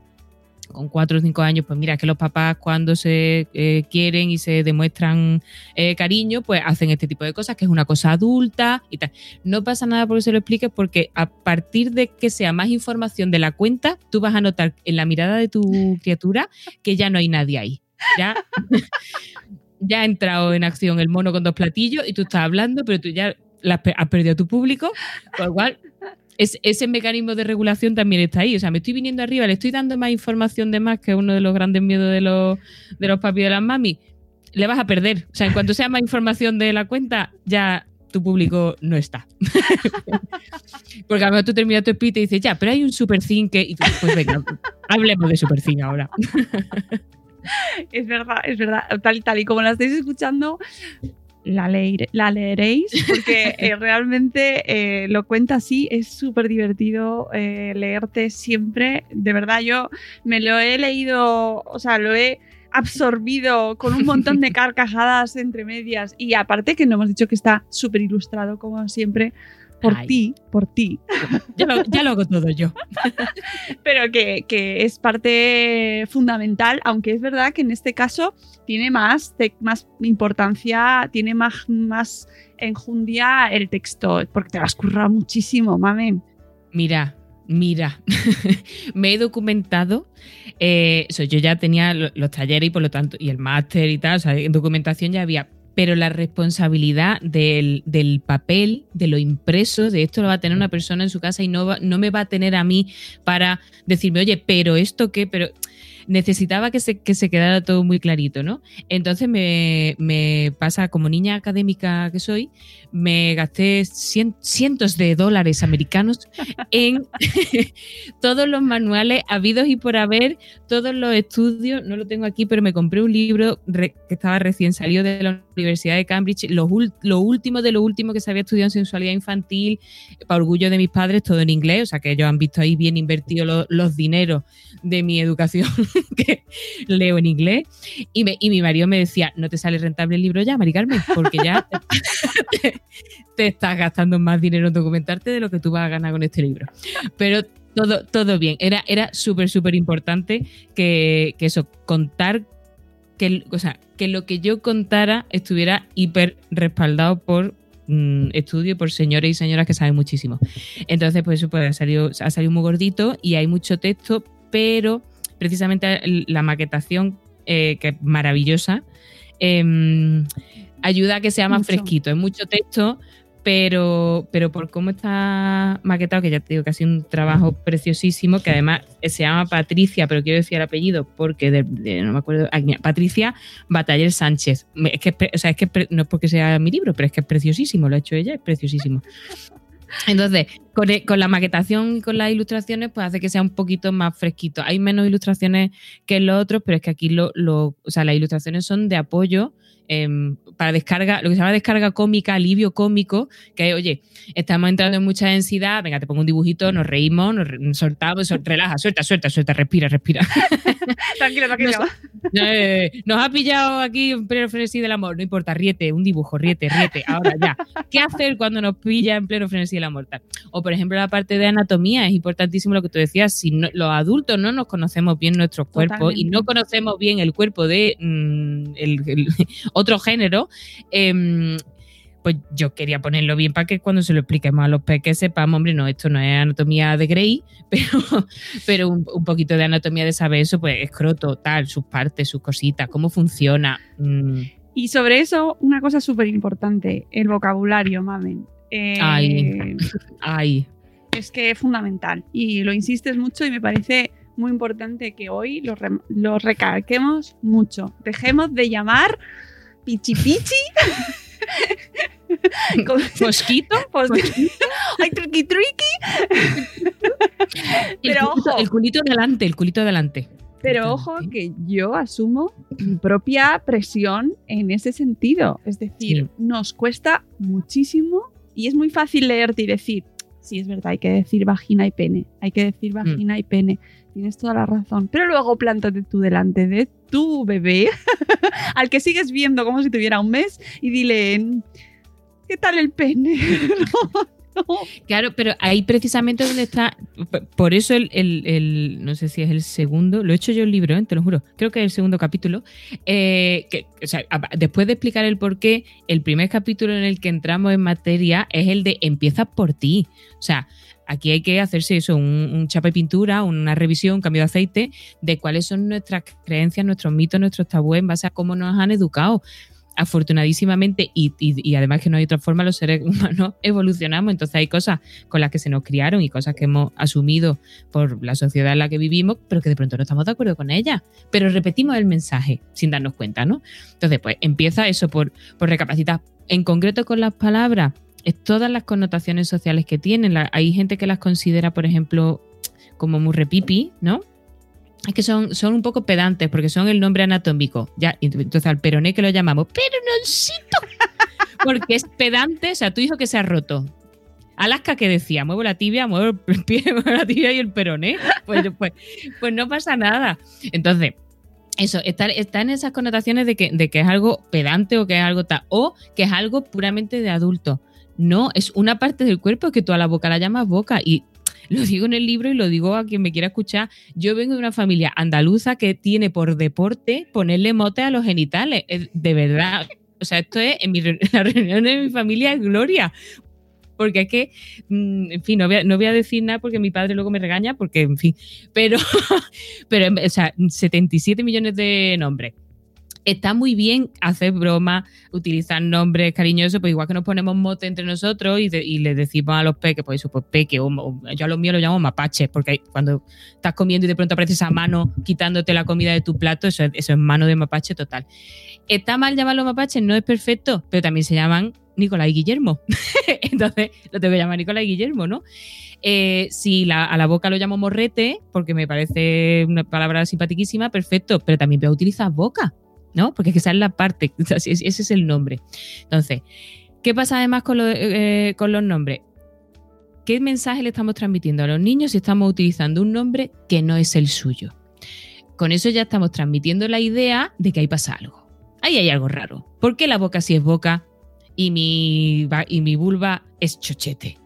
con cuatro o cinco años, pues mira, que los papás cuando se eh, quieren y se demuestran eh, cariño, pues hacen este tipo de cosas, que es una cosa adulta y tal. No pasa nada porque se lo expliques, porque a partir de que sea más información de la cuenta, tú vas a notar en la mirada de tu criatura que ya no hay nadie ahí. Ya, ya ha entrado en acción el mono con dos platillos y tú estás hablando, pero tú ya has perdido a tu público, con lo cual es, ese mecanismo de regulación también está ahí. O sea, me estoy viniendo arriba, le estoy dando más información de más, que es uno de los grandes miedos de los, de los papis y de las mami. Le vas a perder. O sea, en cuanto sea más información de la cuenta, ya tu público no está. Porque a lo mejor tú terminas tu speech y dices, ya, pero hay un super que. Y pues venga, hablemos de super ahora. es verdad, es verdad. Tal, tal y como la estáis escuchando, la, leire, la leeréis porque eh, realmente eh, lo cuenta así, es súper divertido eh, leerte siempre. De verdad, yo me lo he leído, o sea, lo he absorbido con un montón de carcajadas entre medias y aparte que no hemos dicho que está súper ilustrado como siempre por ti, por ti. Ya lo, ya lo, hago todo yo. Pero que, que, es parte fundamental, aunque es verdad que en este caso tiene más, más importancia, tiene más, más enjundia el texto, porque te vas a currar muchísimo, mame. Mira, mira, me he documentado. Eh, eso, yo ya tenía los talleres y por lo tanto, y el máster y tal, o sea, en documentación ya había pero la responsabilidad del, del, papel, de lo impreso, de esto lo va a tener una persona en su casa y no, va, no me va a tener a mí para decirme, oye, pero esto qué, pero necesitaba que se, que se quedara todo muy clarito, ¿no? Entonces me, me pasa, como niña académica que soy, me gasté cien, cientos de dólares americanos en todos los manuales habidos y por haber, todos los estudios, no lo tengo aquí, pero me compré un libro que estaba recién salido de la Universidad de Cambridge, lo, último de lo último que se había estudiado en sensualidad infantil, para orgullo de mis padres, todo en inglés, o sea que ellos han visto ahí bien invertidos los, dineros de mi educación que leo en inglés. Y, me, y, mi marido me decía, no te sale rentable el libro ya, Mari Carmen, porque ya te, te, estás gastando más dinero en documentarte de lo que tú vas a ganar con este libro. Pero todo, todo bien. Era, era súper, súper importante que, que, eso, contar, que, o sea, que lo que yo contara estuviera hiper respaldado por mm, estudio por señores y señoras que saben muchísimo. Entonces, pues eso pues, ha, salido, ha salido muy gordito y hay mucho texto, pero precisamente la maquetación, eh, que es maravillosa, eh, ayuda a que sea más mucho. fresquito. Es mucho texto, pero, pero por cómo está maquetado, que ya te digo que ha sido un trabajo preciosísimo, que además se llama Patricia, pero quiero decir el apellido porque de- de- no me acuerdo, Patricia Bataller Sánchez. Es que, o sea, es que no es porque sea mi libro, pero es que es preciosísimo, lo ha hecho ella, es preciosísimo. Entonces, con, e- con la maquetación y con las ilustraciones, pues hace que sea un poquito más fresquito. Hay menos ilustraciones que en los otros, pero es que aquí lo, lo- o sea, las ilustraciones son de apoyo em, para descarga, lo que se llama descarga cómica, alivio cómico, que es, oye, estamos entrando en mucha densidad, venga, te pongo un dibujito, nos reímos, nos re- soltamos, sol- relaja, suelta, suelta, suelta, respira, respira. Tranquilo, tranquilo. Eh, nos ha pillado aquí en pleno frenesí del amor, no importa, riete, un dibujo, riete, riete, ahora ya. ¿Qué hacer cuando nos pilla en pleno frenesí del amor? Tal. O por ejemplo la parte de anatomía, es importantísimo lo que tú decías, si no- los adultos no nos conocemos bien nuestros cuerpos y no conocemos bien el cuerpo de mm, el- el otro género, em, pues yo quería ponerlo bien para que cuando se lo expliquemos a los peques sepamos, hombre, no, esto no es anatomía de Grey, pero, pero un, un poquito de anatomía de saber eso, pues escroto, tal, sus partes, sus cositas, cómo funciona. mm. Y sobre eso, una cosa súper importante, el vocabulario, mamen. Eh, Ay. Ay, Es que es fundamental. Y lo insistes mucho y me parece muy importante que hoy lo, re- lo recalquemos mucho. Dejemos de llamar pichi pichi. mosquito. pues, ay, triqui triqui. El, Pero culito, ojo. el culito delante, el culito delante. Pero ojo que yo asumo mi propia presión en ese sentido. Es decir, Sí. nos cuesta muchísimo y es muy fácil leerte y decir, sí, es verdad, hay que decir vagina y pene, hay que Mm. decir vagina y pene, tienes toda la razón. Pero luego plántate tú delante de tu bebé, al que sigues viendo como si tuviera un mes, y dile, ¿qué tal el pene? Claro, pero ahí precisamente donde está. Por eso el, el- no sé si es el segundo, lo he hecho yo el libro, ¿eh? te lo juro. Creo que es el segundo capítulo. eh, o sea, después de explicar el por qué, el primer capítulo en el que entramos en materia es el de empieza por ti. O sea, aquí hay que hacerse eso, un, chapa y pintura, una revisión, un cambio de aceite de cuáles son nuestras creencias, nuestros mitos, nuestros tabúes en base a cómo nos han educado. Afortunadísimamente y, y- además que no hay otra forma, los seres humanos evolucionamos, entonces hay cosas con las que se nos criaron y cosas que hemos asumido por la sociedad en la que vivimos, pero que de pronto no estamos de acuerdo con ellas, pero repetimos el mensaje sin darnos cuenta, ¿no? Entonces, pues empieza eso por, por recapacitar, en concreto con las palabras, todas las connotaciones sociales que tienen, La- hay gente que las considera, por ejemplo, como muy repipi, ¿no? Es que son, son un poco pedantes porque son el nombre anatómico. Ya, entonces al peroné que lo llamamos perononcito. Porque es pedante, o sea, tu hijo que se ha roto. Alaska que decía, muevo la tibia, muevo el pie, muevo la tibia y el peroné. Pues, pues, pues no pasa nada. Entonces, eso, está, está en esas connotaciones de que, de que es algo pedante o que es algo tal, o que es algo puramente de adulto. No, es una parte del cuerpo que tú a la boca la llamas boca. Y lo digo en el libro y lo digo a quien me quiera escuchar. Yo vengo de una familia andaluza que tiene por deporte ponerle mote a los genitales. Es- De verdad. O sea, esto es en, mi, en la reunión de mi familia es gloria. Porque es que, mm, en fin, no voy, a, no voy a decir nada porque mi padre luego me regaña, porque, en fin. Pero, pero o sea, 77 millones de nombres. Está muy bien hacer bromas, utilizar nombres cariñosos, pues igual que nos ponemos mote entre nosotros y, de- y le decimos a los peques, pues eso, pues peque, o, yo a los míos los llamo mapaches, porque cuando estás comiendo y de pronto aparece esa mano quitándote la comida de tu plato, eso es, eso es mano de mapache total. Está mal llamarlos mapaches, no es perfecto, pero también se llaman Nicolás y Guillermo. Entonces lo tengo que llamar Nicolás y Guillermo, ¿no? Eh, si la- a la boca lo llamo morrete, porque me parece una palabra simpaticísima, perfecto, pero también voy a utilizar boca, ¿no? Porque esa es la parte, ese es el nombre. Entonces, ¿qué pasa además con, lo- eh, con los nombres? ¿Qué mensaje le estamos transmitiendo a los niños si estamos utilizando un nombre que no es el suyo? Con eso ya estamos transmitiendo la idea de que ahí pasa algo. Ahí hay algo raro. ¿Por qué la boca sí es boca y mi, y mi vulva es chochete?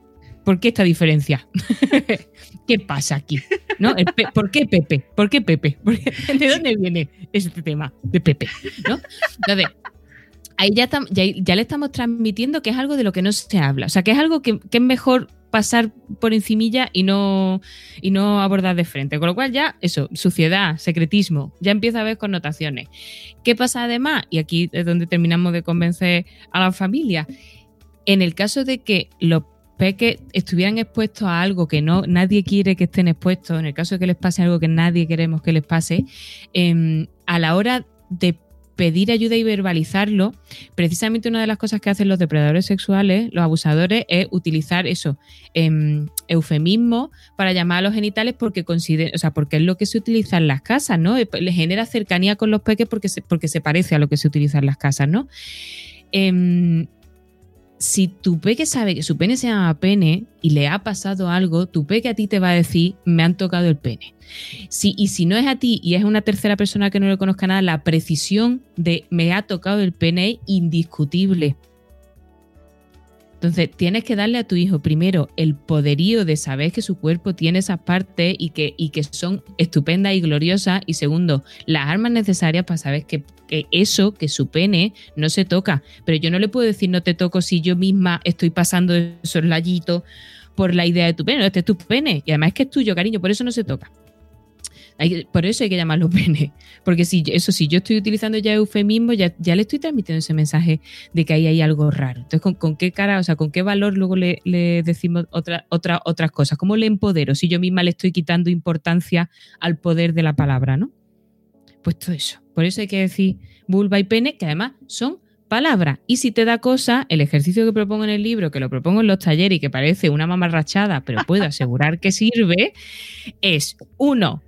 ¿Por qué esta diferencia? ¿Qué pasa aquí? ¿No? ¿Por qué Pepe? ¿Por qué Pepe? ¿Por qué- ¿De dónde viene este tema de Pepe? ¿No? Entonces, ahí ya, tam- ya, ya le estamos transmitiendo que es algo de lo que no se habla. O sea, que es algo que, que es mejor pasar por encimilla y no, y no abordar de frente. Con lo cual ya, eso, suciedad, secretismo, ya empieza a haber connotaciones. ¿Qué pasa además? Y aquí es donde terminamos de convencer a la familia. En el caso de que los peques estuvieran expuestos a algo que no nadie quiere que estén expuestos, en el caso de que les pase algo que nadie queremos que les pase, em, a la hora de pedir ayuda y verbalizarlo, precisamente una de las cosas que hacen los depredadores sexuales, los abusadores, es utilizar eso, em, eufemismo para llamar a los genitales porque o sea, porque es lo que se utiliza en las casas, ¿no? Le genera cercanía con los peques porque se, porque se parece a lo que se utiliza en las casas, ¿no? Em, si tu peque sabe que su pene se llama pene y le ha pasado algo, tu peque a ti te va a decir, me han tocado el pene. Si, y si no es a ti y es una tercera persona que no le conozca nada, la precisión de me ha tocado el pene es indiscutible. Entonces, tienes que darle a tu hijo primero el poderío de saber que su cuerpo tiene esas partes y que, y que son estupendas y gloriosas. Y segundo, las armas necesarias para saber que, que, eso, que su pene, no se toca. Pero yo no le puedo decir no te toco si yo misma estoy pasando esos layitos por la idea de tu pene. este es tu pene. Y además es que es tuyo, cariño, por eso no se toca por eso hay que llamarlo pene. Porque si eso, si yo estoy utilizando ya eufemismo, ya, le estoy transmitiendo ese mensaje de que ahí hay algo raro. Entonces, ¿con, qué cara, o sea, con qué valor luego le, decimos otra, otra, otras cosas? ¿Cómo le empodero si yo misma le estoy quitando importancia al poder de la palabra, ¿no? Pues todo eso. Por eso hay que decir vulva y pene, que además son palabras. Y si te da cosa, el ejercicio que propongo en el libro, que lo propongo en los talleres y que parece una mamarrachada, pero puedo asegurar que sirve, es uno,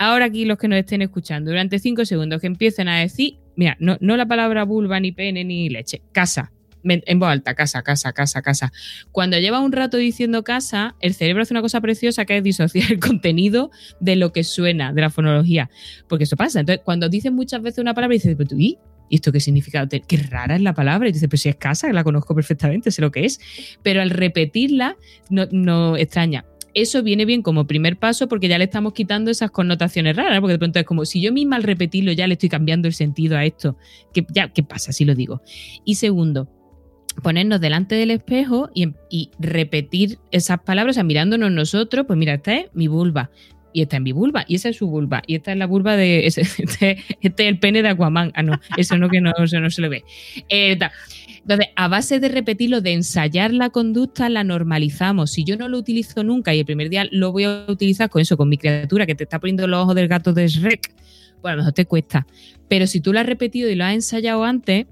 ahora aquí los que nos estén escuchando, durante cinco segundos que empiecen a decir, mira, no, la palabra vulva, ni pene, ni leche, casa. En voz alta, casa, casa, casa, casa. Cuando lleva un rato diciendo casa, el cerebro hace una cosa preciosa que es disociar el contenido de lo que suena, de la fonología. Porque eso pasa. Entonces, cuando dices muchas veces una palabra, dices, ¿y? ¿Y esto qué significa? Qué rara es la palabra. Y dices, pues si es casa, la conozco perfectamente, sé lo que es. Pero al repetirla, no, no extraña eso viene bien como primer paso porque ya le estamos quitando esas connotaciones raras, porque de pronto es como si yo misma al repetirlo ya le estoy cambiando el sentido a esto, que ya, ¿qué pasa si lo digo? Y segundo, ponernos delante del espejo y, repetir esas palabras, o sea, mirándonos nosotros, pues mira, esta es mi vulva, y esta es mi vulva, y esa es su vulva, y esta es la vulva de. Este, este, es el pene de Aquaman. Ah, no, eso no que no, eso no se le ve. Eh, entonces, a base de repetirlo, de ensayar la conducta, la normalizamos. Si yo no lo utilizo nunca y el primer día lo voy a utilizar con eso, con mi criatura que te está poniendo los ojos del gato de Shrek, pues a lo mejor te cuesta. Pero si tú lo has repetido y lo has ensayado antes,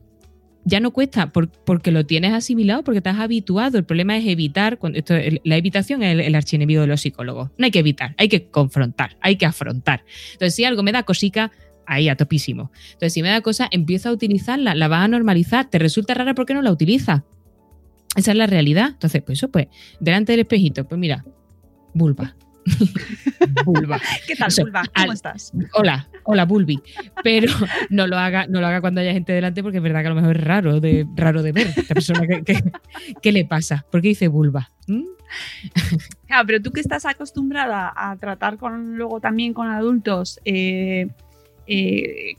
ya no cuesta porque lo tienes asimilado, porque estás habituado. El problema es evitar, esto, la evitación es el, el, archienemigo de los psicólogos. No hay que evitar, hay que confrontar, hay que afrontar. Entonces, si algo me da cosica, ahí a topísimo. Entonces, si me da cosa, empieza a utilizarla, la vas a normalizar. ¿Te resulta rara porque no la utilizas? Esa es la realidad. Entonces, pues eso, pues, delante del espejito, pues mira, vulva. vulva. ¿Qué tal, vulva? ¿Cómo estás? Hola, hola, Bulbi. Pero no lo haga, no lo haga cuando haya gente delante, porque es verdad que a lo mejor es raro de, raro de ver. Esta persona que, ¿Qué le pasa? ¿Por qué dice vulva? ¿Mm? pero tú que estás acostumbrada a tratar con luego también con adultos, eh, eh,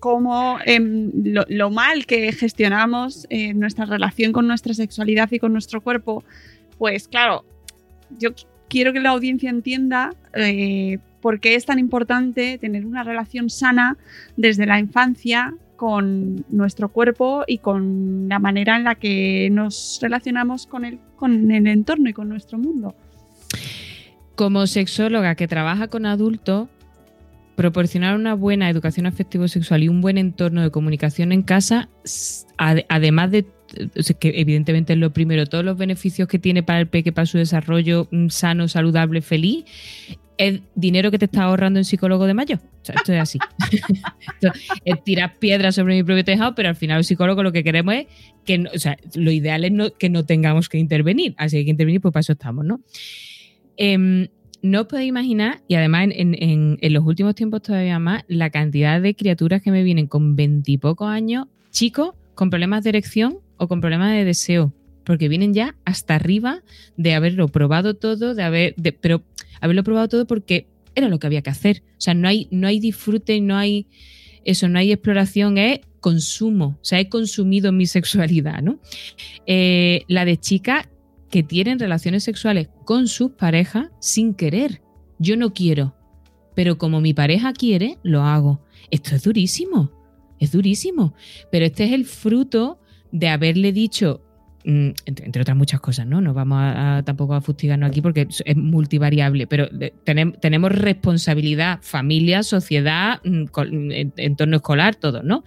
cómo em, lo, mal que gestionamos eh, nuestra relación con nuestra sexualidad y con nuestro cuerpo, pues claro, yo quiero que la audiencia entienda eh, por qué es tan importante tener una relación sana desde la infancia con nuestro cuerpo y con la manera en la que nos relacionamos con el, con el entorno y con nuestro mundo. Como sexóloga que trabaja con adultos, proporcionar una buena educación afectivo-sexual y un buen entorno de comunicación en casa, además de que evidentemente es lo primero, todos los beneficios que tiene para el peque, para su desarrollo mm, sano, saludable, feliz, es dinero que te está ahorrando en psicólogo de mayo. esto es así. es tirar piedras sobre mi propio tejado, pero al final el psicólogo lo que queremos es que, o sea, lo ideal es que no tengamos que intervenir. Así que hay que intervenir, pues para eso estamos, ¿no? Eh, no os podéis imaginar, y además en, los últimos tiempos todavía más, la cantidad de criaturas que me vienen con veintipocos años, chicos, con problemas de erección o con problemas de deseo, porque vienen ya hasta arriba de haberlo probado todo, de haber, pero haberlo probado todo porque era lo que había que hacer. O sea, no hay, no hay disfrute, no hay eso, no hay exploración, es consumo. O sea, he consumido mi sexualidad, ¿no? Eh, la de chica que tienen relaciones sexuales con sus parejas sin querer. Yo no quiero, pero como mi pareja quiere, lo hago. Esto es durísimo, es durísimo, pero este es el fruto de haberle dicho mm, entre, otras muchas cosas, ¿no? No vamos a, a- tampoco a fustigarnos aquí porque es multivariable, pero tenem- tenemos responsabilidad, familia, sociedad, mm, entorno escolar, todo, ¿no?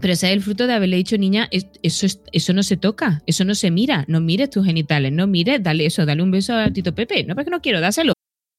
Pero ese es el fruto de haberle dicho, niña, es- eso, es- eso no se toca, eso no se mira, no mires tus genitales, no mires, dale eso, dale un beso a Tito Pepe, no porque no quiero, dáselo.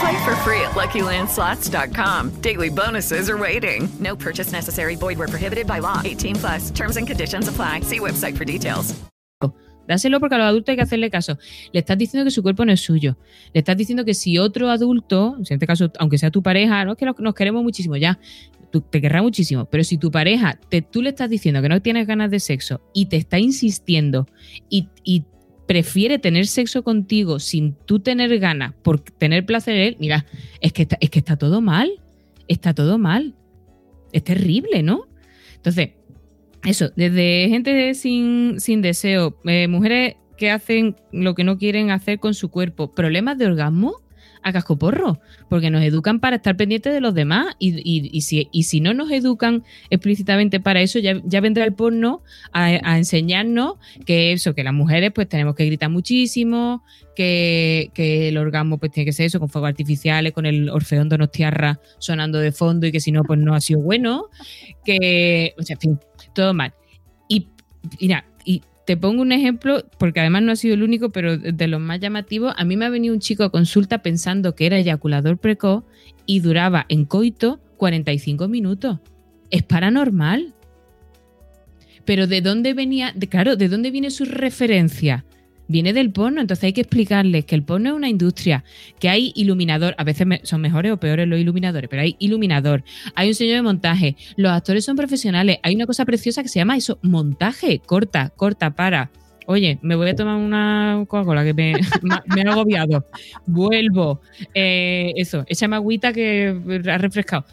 Play for free at LuckyLandSlots.com. Daily bonuses are waiting. No purchase necessary. Void where prohibited by law. 18 plus. Terms and conditions apply. See website for details. Dáselo porque a los adultos hay que hacerle caso. Le estás diciendo que su cuerpo no es suyo. Le estás diciendo que si otro adulto, en este caso, aunque sea tu pareja, no es que nos queremos muchísimo ya, tú, te querrá muchísimo, pero si tu pareja, te, tú le estás diciendo que no tienes ganas de sexo y te está insistiendo y, y prefiere tener sexo contigo sin tú tener ganas por tener placer en él, mira, es que está, es que está todo mal. Está todo mal. Es terrible, ¿no? Entonces, eso, desde gente sin, sin deseo, eh, mujeres que hacen lo que no quieren hacer con su cuerpo, problemas de orgasmo a cascoporro, porque nos educan para estar pendientes de los demás y, y- si, y si no nos educan explícitamente para eso, ya, ya vendrá el porno a, a enseñarnos que eso, que las mujeres pues tenemos que gritar muchísimo, que, que el orgasmo pues tiene que ser eso, con fuegos artificiales, con el Orfeón Donostiarra sonando de fondo y que si no pues no ha sido bueno, que, o sea, en fin, todo mal. Y mira, te pongo un ejemplo, porque además no ha sido el único, pero de los más llamativos, a mí me ha venido un chico a consulta pensando que era eyaculador precoz y duraba en coito 45 minutos. Es paranormal. Pero ¿de dónde venía? De, claro, ¿de dónde viene su referencia? Viene del porno, entonces hay que explicarles que el porno es una industria, que hay iluminador, a veces son mejores o peores los iluminadores, pero hay iluminador, hay un señor de montaje, los actores son profesionales, hay una cosa preciosa que se llama eso, montaje, corta, corta, para. Oye, me voy a tomar una Coca-Cola que me, me ha agobiado. Vuelvo. Eh, eso, échame agüita que ha refrescado.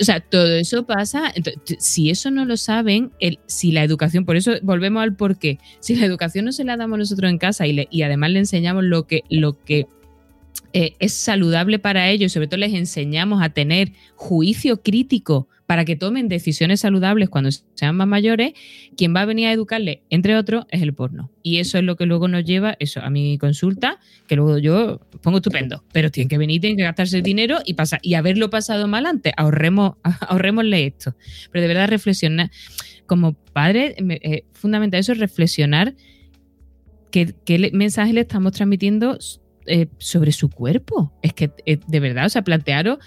O sea, todo eso pasa. Entonces, si eso no lo saben, el, si la educación, por eso volvemos al porqué. Si la educación no se la damos nosotros en casa y, le- y además le enseñamos lo que, lo que eh, es saludable para ellos, sobre todo les enseñamos a tener juicio crítico para que tomen decisiones saludables cuando sean más mayores, quien va a venir a educarle, entre otros, es el porno. Y eso es lo que luego nos lleva eso a mi consulta, que luego yo pongo estupendo, pero tienen que venir, tienen que gastarse el dinero y pasar y haberlo pasado mal antes, ahorremos, ahorrémosle esto. Pero de verdad reflexionar, como padre, eh, fundamental eso es reflexionar qué, mensaje le estamos transmitiendo eh, sobre su cuerpo. Es que eh, de verdad, o sea, plantearos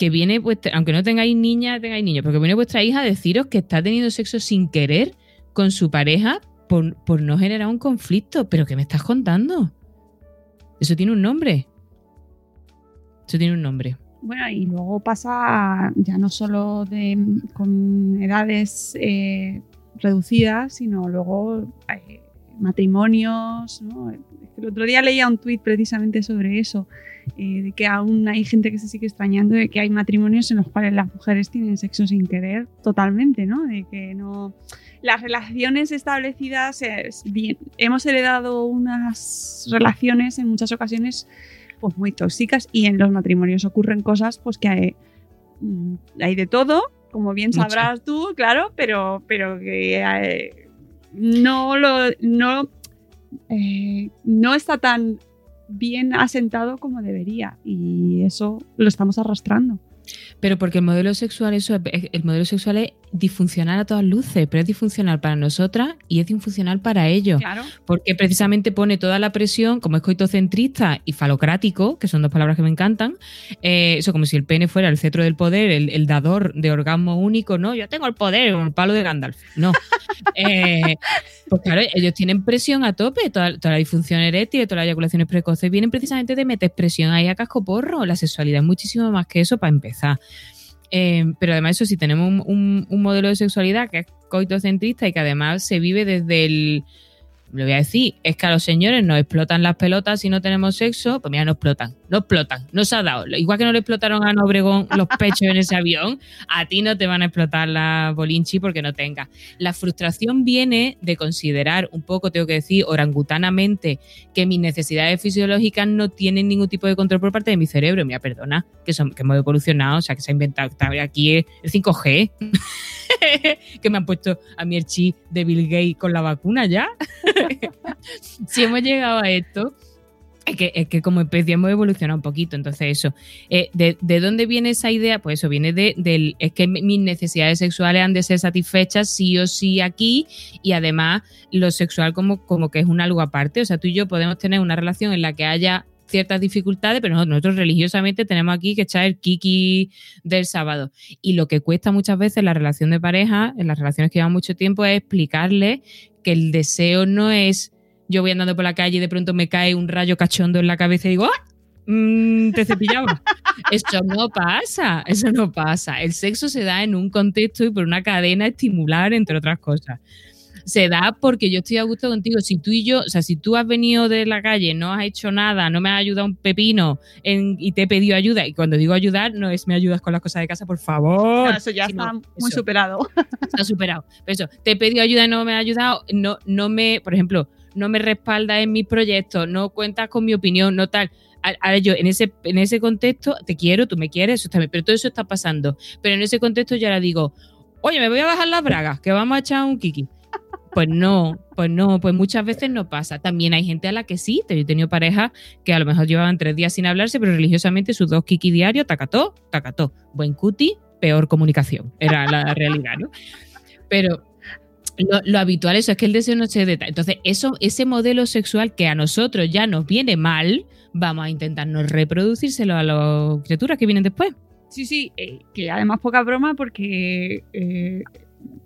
que viene vuestra, aunque no tengáis niña, tengáis niños, porque viene vuestra hija a deciros que está teniendo sexo sin querer con su pareja por, por no generar un conflicto. ¿Pero qué me estás contando? Eso tiene un nombre. Eso tiene un nombre. Bueno, y luego pasa ya no solo de, con edades eh, reducidas, sino luego matrimonios. ¿no? El otro día leía un tuit precisamente sobre eso, eh, de que aún hay gente que se sigue extrañando de que hay matrimonios en los cuales las mujeres tienen sexo sin querer totalmente, ¿no? De que no... Las relaciones establecidas, es bien, hemos heredado unas relaciones en muchas ocasiones pues muy tóxicas y en los matrimonios ocurren cosas pues que hay, mm, hay de todo como bien sabrás tú, claro, pero, pero que eh, no lo no, eh, no está tan bien asentado como debería. Y eso lo estamos arrastrando. Pero porque el modelo sexual, eso, es- el modelo sexual es disfuncional a todas luces, pero es disfuncional para nosotras y es disfuncional para ellos. Claro. Porque precisamente pone toda la presión, como es coitocentrista y falocrático, que son dos palabras que me encantan, eh, eso como si el pene fuera el cetro del poder, el, el dador de orgasmo único, no, yo tengo el poder, el palo de Gandalf. No. Eh, pues claro, ellos tienen presión a tope, toda, toda la disfunción eréctil, todas las eyaculaciones precoces vienen precisamente de meter presión ahí a cascoporro. La sexualidad es muchísimo más que eso para empezar. Eh, pero además eso, si tenemos un, un- un modelo de sexualidad que es coitocentrista y que además se vive desde el... Lo voy a decir, es que a los señores nos explotan las pelotas si no tenemos sexo, pues mira, no explotan, no explotan, no se ha dado. Igual que no le explotaron a Ana Obregón los pechos en ese avión, a ti no te van a explotar la bolinchi porque no tengas. La frustración viene de considerar un poco, tengo que decir, orangutanamente, que mis necesidades fisiológicas no tienen ningún tipo de control por parte de mi cerebro. Mira, perdona, que, son, que hemos evolucionado, o sea, que se ha inventado, está aquí el 5G, que me han puesto a mí el chip de Bill Gates con la vacuna ya. si hemos llegado a esto, es que, es que como especie hemos evolucionado un poquito. Entonces, eso. Eh, de, de dónde viene esa idea? Pues eso viene de, del. Es que mi- mis necesidades sexuales han de ser satisfechas sí o sí aquí. Y además, lo sexual como, como que es un algo aparte. O sea, tú y yo podemos tener una relación en la que haya ciertas dificultades, pero nosotros, nosotros religiosamente tenemos aquí que echar el kiki del sábado. Y lo que cuesta muchas veces la relación de pareja, en las relaciones que llevan mucho tiempo, es explicarle que el deseo no es yo voy andando por la calle y de pronto me cae un rayo cachondo en la cabeza y digo, ¡ah! Mm, te cepillaba. eso no pasa, eso no pasa. El sexo se da en un contexto y por una cadena estimular, entre otras cosas. Se da porque yo estoy a gusto contigo. Si tú y yo, o sea, si tú has venido de la calle, no has hecho nada, no me has ayudado un pepino en- y te he pedido ayuda, y cuando digo ayudar, no es me ayudas con las cosas de casa, por favor. Claro, eso ya sino está muy eso superado. está superado. Pero eso, te he pedido ayuda y no me ha ayudado, no, no me, por ejemplo, no me respalda en mis proyectos, no cuentas con mi opinión, no tal. Ahora yo, en ese, en ese contexto, te quiero, tú me quieres, eso está bien, pero todo eso está pasando. Pero en ese contexto yo ahora digo, oye, me voy a bajar las bragas, que vamos a echar un kiki. Pues no, pues no, pues muchas veces no pasa. También hay gente a la que sí, yo he tenido parejas que a lo mejor llevaban tres días sin hablarse, pero religiosamente sus dos kiki diarios, tacató, tacató. Buen cuti, peor comunicación, era la realidad, ¿no? Pero lo, lo habitual eso es que el deseo no se deta. Entonces, eso, ese modelo sexual que a nosotros ya nos viene mal, vamos a intentarnos reproducírselo a las criaturas que vienen después. Sí, sí, eh, que además poca broma porque eh,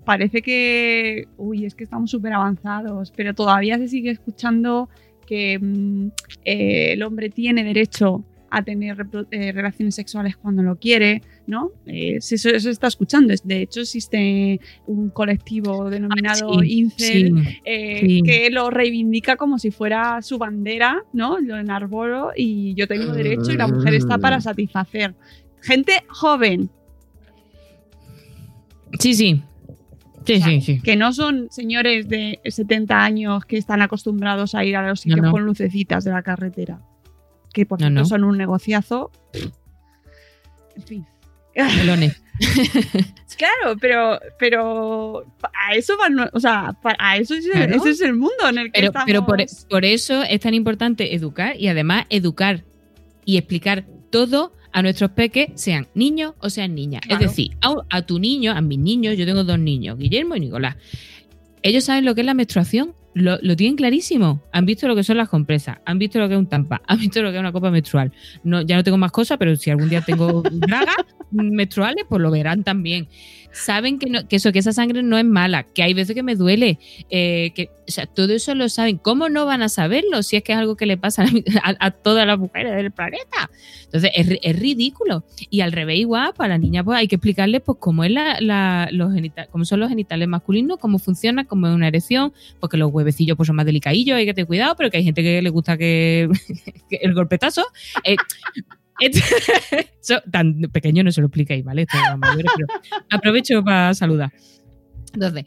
parece que, uy, es que estamos súper avanzados, pero todavía se sigue escuchando que mm, eh, el hombre tiene derecho a tener relaciones sexuales cuando lo quiere, ¿no? Eh, se está escuchando. Es- De hecho, existe un colectivo denominado sí, Incel sí, eh, sí. que lo reivindica como si fuera su bandera, ¿no? Lo enarbolo y yo tengo derecho y la mujer está para satisfacer. Gente joven, Sí, sí. Sí, sí, sí. que no son señores de 70 años que están acostumbrados a ir a los sitios No, no. con lucecitas de la carretera. Que por No, cierto no. son un negociazo. En fin. Melones. Claro, pero, pero a eso van, o sea, a eso es, Claro. ese es el mundo en el que Pero, estamos. pero por, por eso es tan importante educar y además educar y explicar todo a nuestros peques, sean niños o sean niñas. Claro. Es decir, a, a tu niño, a mis niños, yo tengo dos niños, Guillermo y Nicolás. Ellos saben lo que es la menstruación, lo, lo tienen clarísimo. Han visto lo que son las compresas, han visto lo que es un tampa, han visto lo que es una copa menstrual. No, ya no tengo más cosas, pero si algún día tengo bragas menstruales, pues lo verán también. Saben que, no- que eso, que esa sangre no es mala, que hay veces que me duele, eh, que, todo eso lo saben. ¿Cómo no van a saberlo si es que es algo que le pasa a, todas las mujeres del planeta? Entonces, es, ri- es ridículo. Y al revés, igual, para la niña, pues hay que explicarles pues, cómo, es la, los cómo son los genitales masculinos, cómo funciona, cómo es una erección, porque los huevecillos pues, son más delicadillos, hay que tener cuidado, pero que hay gente que le gusta que, que el golpetazo. Eh, eso, tan pequeño no se lo expliquéis, ¿vale? Pero aprovecho para saludar. Entonces,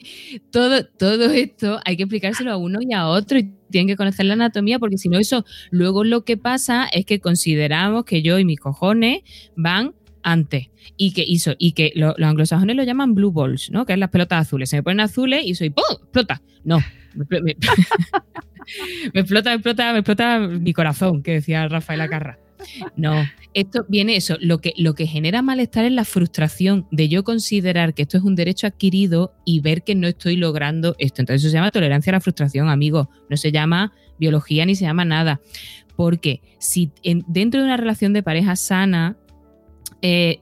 todo, todo esto hay que explicárselo a uno y a otro y tienen que conocer la anatomía porque si no eso, luego lo que pasa es que consideramos que yo y mis cojones van antes. Y que hizo, y que lo- los anglosajones lo llaman blue balls, ¿no? Que es las pelotas azules. Se me ponen azules y soy ¡pum! explota. No. Me- me explota, me explota, me explota mi corazón, que decía Rafael Acarra. No, esto viene eso. Lo que, lo que genera malestar es la frustración de yo considerar que esto es un derecho adquirido y ver que no estoy logrando esto. Entonces eso se llama tolerancia a la frustración, amigos. No se llama biología ni se llama nada. Porque si en- dentro de una relación de pareja sana, eh,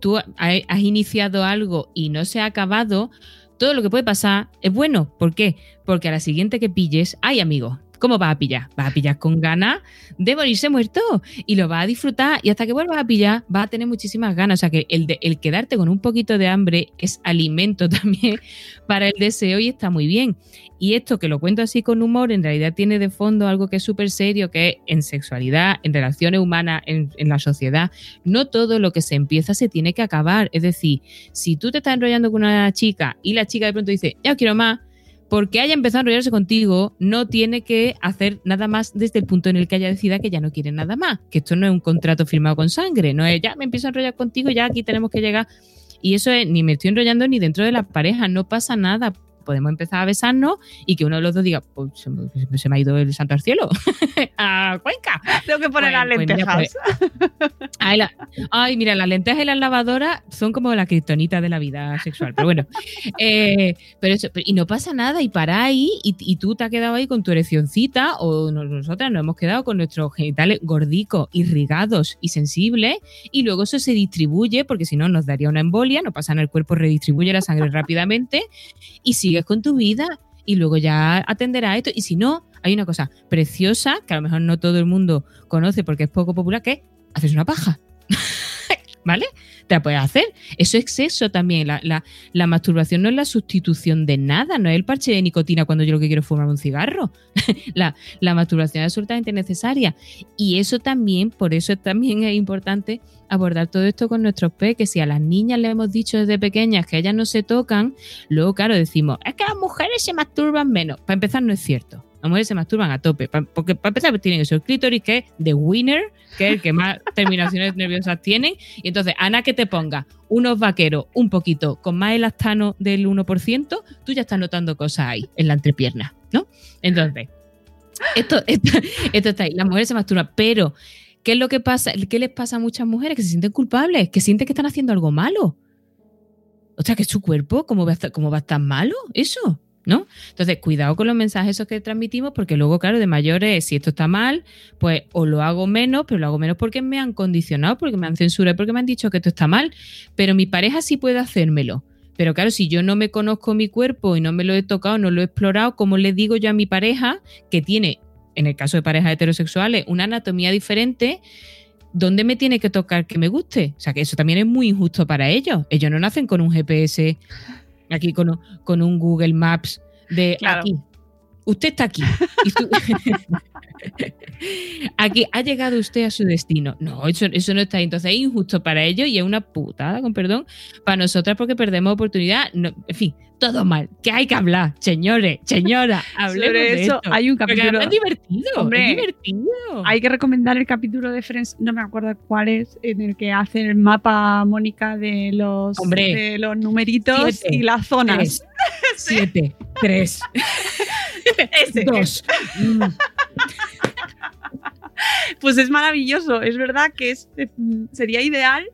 tú ha- has iniciado algo y no se ha acabado, todo lo que puede pasar es bueno. ¿Por qué? Porque a la siguiente que pilles, hay amigos. ¿Cómo vas a pillar? Vas a pillar con ganas de morirse muerto y lo vas a disfrutar y hasta que vuelvas a pillar vas a tener muchísimas ganas. O sea que el, de- quedarte con un poquito de hambre es alimento también para el deseo y está muy bien. Y esto que lo cuento así con humor, en realidad tiene de fondo algo que es súper serio, que es en sexualidad, en relaciones humanas, en, en la sociedad. No todo lo que se empieza se tiene que acabar. Es decir, si tú te estás enrollando con una chica y la chica de pronto dice, ya quiero más, porque haya empezado a enrollarse contigo, no tiene que hacer nada más desde el punto en el que haya decidido que ya no quiere nada más. Que esto no es un contrato firmado con sangre, no es ya me empiezo a enrollar contigo, ya aquí tenemos que llegar. Y eso es, ni me estoy enrollando ni dentro de la pareja, no pasa nada. Podemos empezar a besarnos y que uno de los dos diga, pues se me, se me ha ido el santo al cielo, a Cuenca. Tengo que poner Pues- las pues mira, lentejas. Ay, la- ay, mira, las lentejas y las lavadoras son como la kriptonita de la vida sexual. Pero bueno, eh, pero eso, pero- y no pasa nada, y para ahí, y, y tú te has quedado ahí con tu ereccioncita, o nos- nosotras nos hemos quedado con nuestros genitales gordicos, irrigados y sensibles, y luego eso se distribuye, porque si no nos daría una embolia, no pasa nada, el cuerpo redistribuye la sangre rápidamente, y sigues con tu vida. Y luego ya atenderá esto. Y si no, hay una cosa preciosa que a lo mejor no todo el mundo conoce porque es poco popular, que es haces una paja. ¿Vale? Te la puedes hacer. Eso es exceso también. La, la- la masturbación no es la sustitución de nada, no es el parche de nicotina cuando yo lo que quiero es fumar un cigarro. la, la masturbación es absolutamente necesaria. Y eso también, por eso también es importante abordar todo esto con nuestros peques. Si a las niñas le hemos dicho desde pequeñas que ellas no se tocan, luego, claro, decimos, es que las mujeres se masturban menos. Para empezar, no es cierto. Las mujeres se masturban a tope. Pa- porque para empezar tienen esos clítoris que es de winner, que es el que más terminaciones nerviosas tienen. Y entonces, Ana, que te ponga unos vaqueros un poquito con más elastano del 1%, tú ya estás notando cosas ahí en la entrepierna, ¿no? Entonces, esto, esto, esto está ahí. Las mujeres se masturban, pero ¿qué es lo que pasa? ¿Qué les pasa a muchas mujeres? Que se sienten culpables, que sienten que están haciendo algo malo. O sea, que su cuerpo, ¿cómo va a estar, cómo va a estar malo? Eso, ¿no? Entonces, cuidado con los mensajes esos que transmitimos, porque luego, claro, de mayores, si esto está mal, pues o lo hago menos, pero lo hago menos porque me han condicionado, porque me han censurado, porque me han dicho que esto está mal. Pero mi pareja sí puede hacérmelo. Pero claro, si yo no me conozco mi cuerpo y no me lo he tocado, no lo he explorado, ¿cómo le digo yo a mi pareja que tiene, en el caso de parejas heterosexuales, una anatomía diferente? ¿Dónde me tiene que tocar que me guste? O sea, que eso también es muy injusto para ellos. Ellos no nacen con un GPS, aquí con un, con un Google Maps de Claro. aquí. Usted está aquí. Y tú- aquí ha llegado usted a su destino. No, eso, eso no está ahí. Entonces es injusto para ellos y es una putada, con perdón, para nosotras porque perdemos oportunidad. No, en fin, todo mal. Que hay que hablar, señores, señora, hablemos Sobre de eso esto. hay un capítulo. es divertido. Hombre, es divertido. Hay que recomendar el capítulo de Friends, no me acuerdo cuál es, en el que hace el mapa Mónica de los, Hombre. de los numeritos Siete, y las zonas. Tres, siete, tres, Ese. dos. Mm. Pues es maravilloso. Es verdad que es, eh, sería ideal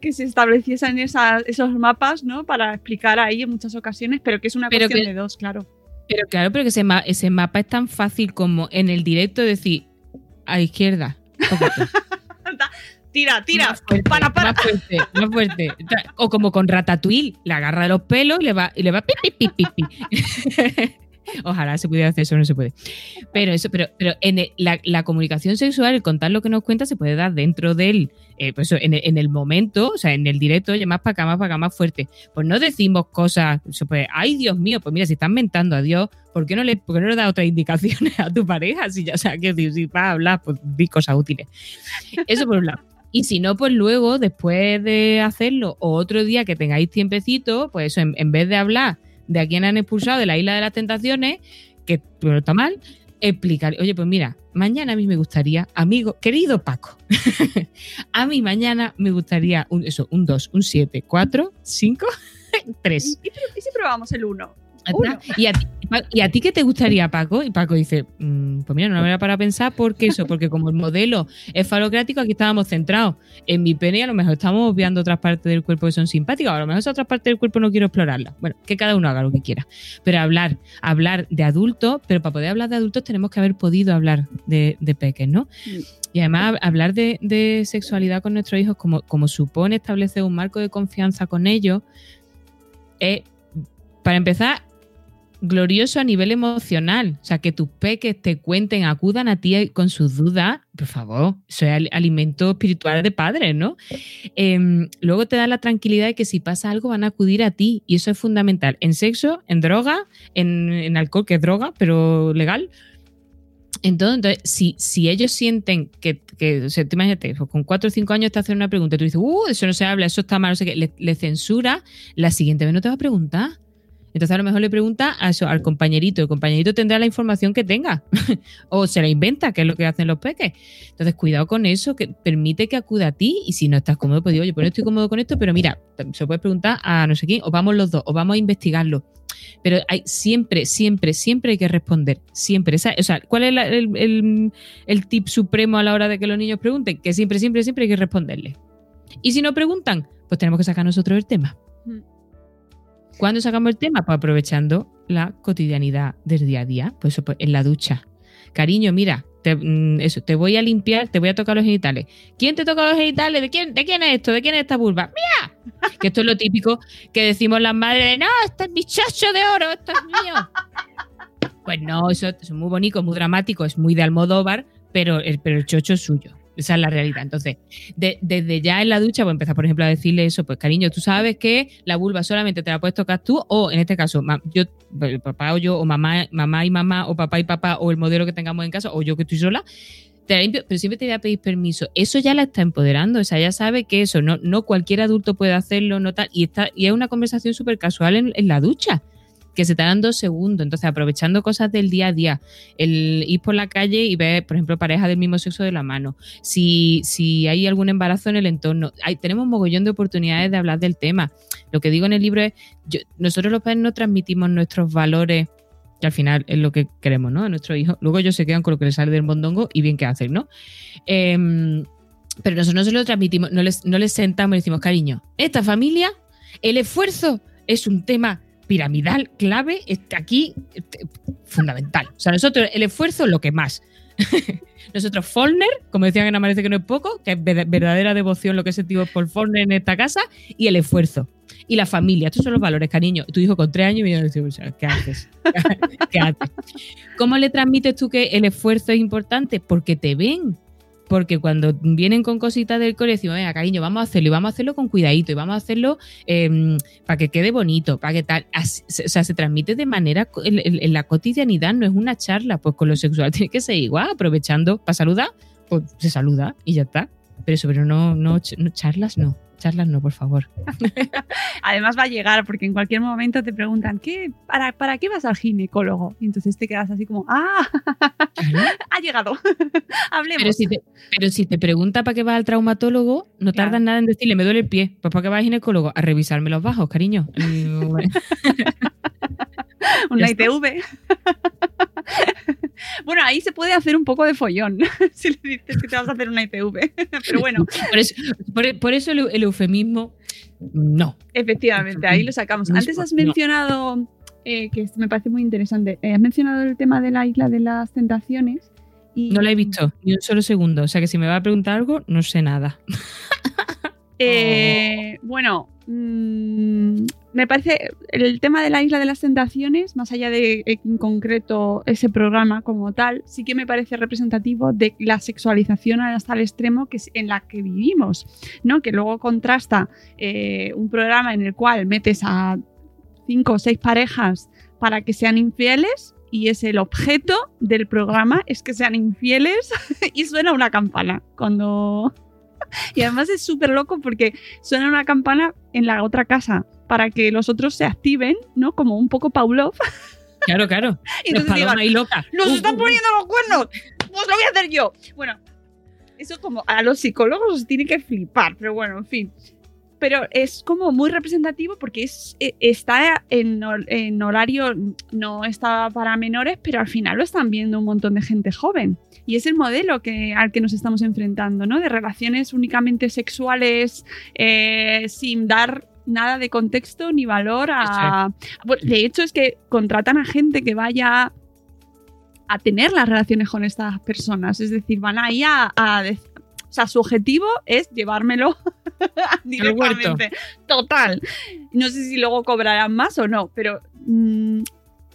que se estableciesen esas- esos mapas, ¿no? Para explicar ahí en muchas ocasiones, pero que es una Pero cuestión que- de dos, claro. Pero claro, pero que ese, ma- ese mapa es tan fácil como en el directo decir a izquierda. Tira, tira, Más fuerte, para, para. Más fuerte, más fuerte. O como con Ratatouille, le agarra de los pelos y le va, y le va pi, pi, pi, pi, pi. Ojalá se pudiera hacer eso, no se puede. Pero eso, pero, pero en la, comunicación sexual, el contar lo que nos cuenta, se puede dar dentro del, eh, pues en, el, en el momento, o sea, en el directo, oye, más para acá, más para acá, más fuerte. Pues no decimos cosas, pues, ay Dios mío, pues mira, si están mentando a Dios, ¿por qué no le, por qué no le das otras indicaciones a tu pareja? Si ya, o sea, que si, vas a hablar, pues di cosas útiles. Eso por un lado. Y si no, pues luego, después de hacerlo, o otro día que tengáis tiempecito, pues eso, en vez de hablar de a quién han expulsado de la isla de las tentaciones, que no está mal, explicar, oye, pues mira, mañana a mí me gustaría, amigo, querido Paco, a mí mañana me gustaría un, eso, un 2, un 7, 4, 5, 3. ¿Y, y si probamos el 1? ¿Y a, ti, ¿Y a ti qué te gustaría, Paco? Y Paco dice, mm, pues mira, no me voy para pensar porque eso, porque como el modelo es falocrático, aquí estábamos centrados en mi pene y a lo mejor estamos viendo otras partes del cuerpo que son simpáticas, o a lo mejor esas otras partes del cuerpo no quiero explorarlas. Bueno, que cada uno haga lo que quiera. Pero hablar, hablar de adultos, pero para poder hablar de adultos tenemos que haber podido hablar de, de peques, ¿no? Y además hablar de, de sexualidad con nuestros hijos, como, como supone establecer un marco de confianza con ellos, es, para empezar, glorioso a nivel emocional. O sea, que tus peques te cuenten, acudan a ti con sus dudas, por favor, eso es alimento espiritual de padres, ¿no? Eh, luego te da la tranquilidad de que si pasa algo van a acudir a ti y eso es fundamental. En sexo, en droga, en, alcohol, que es droga, pero legal. Entonces, entonces si, ellos sienten que, que o sea, te imagínate, pues con 4 o 5 años te hacen una pregunta y tú dices, uh, eso no se habla, eso está mal, no sé qué, le, le censura, la siguiente vez no te va a preguntar. Entonces a lo mejor le pregunta al compañerito, el compañerito tendrá la información que tenga o se la inventa, que es lo que hacen los peques. Entonces cuidado con eso, que permite que acuda a ti y si no estás cómodo, pues digo, oye, pues no estoy cómodo con esto, pero mira, se puede preguntar a no sé quién, o vamos los dos, o vamos a investigarlo. Pero hay siempre, siempre, siempre hay que responder. Siempre. O sea, ¿cuál es el, el tip supremo a la hora de que los niños pregunten? Que siempre, siempre, siempre hay que responderle. Y si no preguntan, pues tenemos que sacar nosotros el tema. ¿Cuándo sacamos el tema? Pues aprovechando la cotidianidad del día a día, pues, pues en la ducha. Cariño, mira, te, eso, te voy a limpiar, te voy a tocar los genitales. ¿Quién te toca los genitales? ¿De quién, ¿De quién es esto? ¿De quién es esta vulva? ¡Mía! Que esto es lo típico que decimos las madres de, no, este es mi chacho de oro, esto es mío. Pues no, eso, eso es muy bonito, muy dramático, es muy de Almodóvar, pero el, pero el chocho es suyo. Esa es la realidad. Entonces, de, desde ya en la ducha, pues empezar, por ejemplo, a decirle eso, pues cariño, tú sabes que la vulva solamente te la puedes tocar tú, o en este caso, yo, papá o yo, o mamá, mamá y mamá, o papá y papá, o el modelo que tengamos en casa, o yo que estoy sola, te la limpio, pero siempre te voy a pedir permiso. Eso ya la está empoderando, o sea, ya sabe que eso, no, no cualquier adulto puede hacerlo, no tal, y, está, y es una conversación súper casual en la ducha que se te dan dos segundos. Entonces, aprovechando cosas del día a día, el ir por la calle y ver, por ejemplo, pareja del mismo sexo de la mano, si, si hay algún embarazo en el entorno, tenemos un mogollón de oportunidades de hablar del tema. Lo que digo en el libro es, nosotros los padres no transmitimos nuestros valores que al final es lo que queremos, ¿no? A nuestros hijos. Luego ellos se quedan con lo que les sale del mondongo y bien que hacen, ¿no? Eh, pero nosotros no se lo transmitimos, no les, no les sentamos y decimos, cariño, esta familia, el esfuerzo es un tema piramidal clave está aquí fundamental. O sea, nosotros el esfuerzo es lo que más. nosotros Follner, como decían en Amanece que no es poco, que es verdadera devoción lo que sentimos por Follner en esta casa, y el esfuerzo. Y la familia, estos son los valores, cariño. Tu hijo con tres años y me dice, ¿qué haces? ¿Qué haces? ¿Cómo le transmites tú que el esfuerzo es importante? Porque te ven, porque cuando vienen con cositas del colegio, venga, cariño, vamos a hacerlo y vamos a hacerlo con cuidadito y vamos a hacerlo eh, para que quede bonito, para que tal. Así, o sea, se transmite de manera en, la cotidianidad, no es una charla, pues con lo sexual tiene que ser igual, aprovechando para saludar, pues se saluda y ya está. Pero pero no, no, no charlas, no. Charlas no, por favor. Además va a llegar porque en cualquier momento te preguntan, ¿qué, para, ¿para qué vas al ginecólogo? Y entonces te quedas así como, ¡ah! ha llegado. Hablemos. Pero si, te, pero si te pregunta para qué vas al traumatólogo, no tardas claro. nada en decirle, me duele el pie. Pues ¿para qué vas al ginecólogo? A revisarme los bajos, cariño. Una ITV. bueno, ahí se puede hacer un poco de follón si le dices que te vas a hacer una ITV. Pero bueno. Por eso, por, por eso el, el, eufemismo, no. Efectivamente, ahí lo sacamos. Antes has mencionado, no. eh, que me parece muy interesante, eh, has mencionado el tema de la isla de las tentaciones. Y... No la he visto ni un solo segundo. O sea que si me va a preguntar algo, no sé nada. Eh. Bueno, mmm, me parece el tema de la isla de las tentaciones, más allá de en concreto ese programa como tal, sí que me parece representativo de la sexualización hasta el extremo en la que vivimos, ¿no? Que luego contrasta eh, un programa en el cual metes a cinco o seis parejas para que sean infieles y es el objeto del programa es que sean infieles y suena una campana cuando y además es súper loco porque suena una campana en la otra casa para que los otros se activen, ¿no? Como un poco Pavlov. Claro, claro. Y entonces digan. ¡Nos Uh, están uh, uh. poniendo los cuernos! ¡Pues lo voy a hacer yo! Bueno, eso como a los psicólogos os tiene que flipar, pero bueno, en fin. Pero es como muy representativo porque es, eh, está en horario, no está para menores, pero al final lo están viendo un montón de gente joven. Y es el modelo que, al que nos estamos enfrentando, ¿no? De relaciones únicamente sexuales, eh, sin dar nada de contexto ni valor a... De hecho, es que contratan a gente que vaya a tener las relaciones con estas personas. Es decir, van ahí a... o sea, su objetivo es llevármelo directamente. Total. No sé si luego cobrarán más o no, pero mm,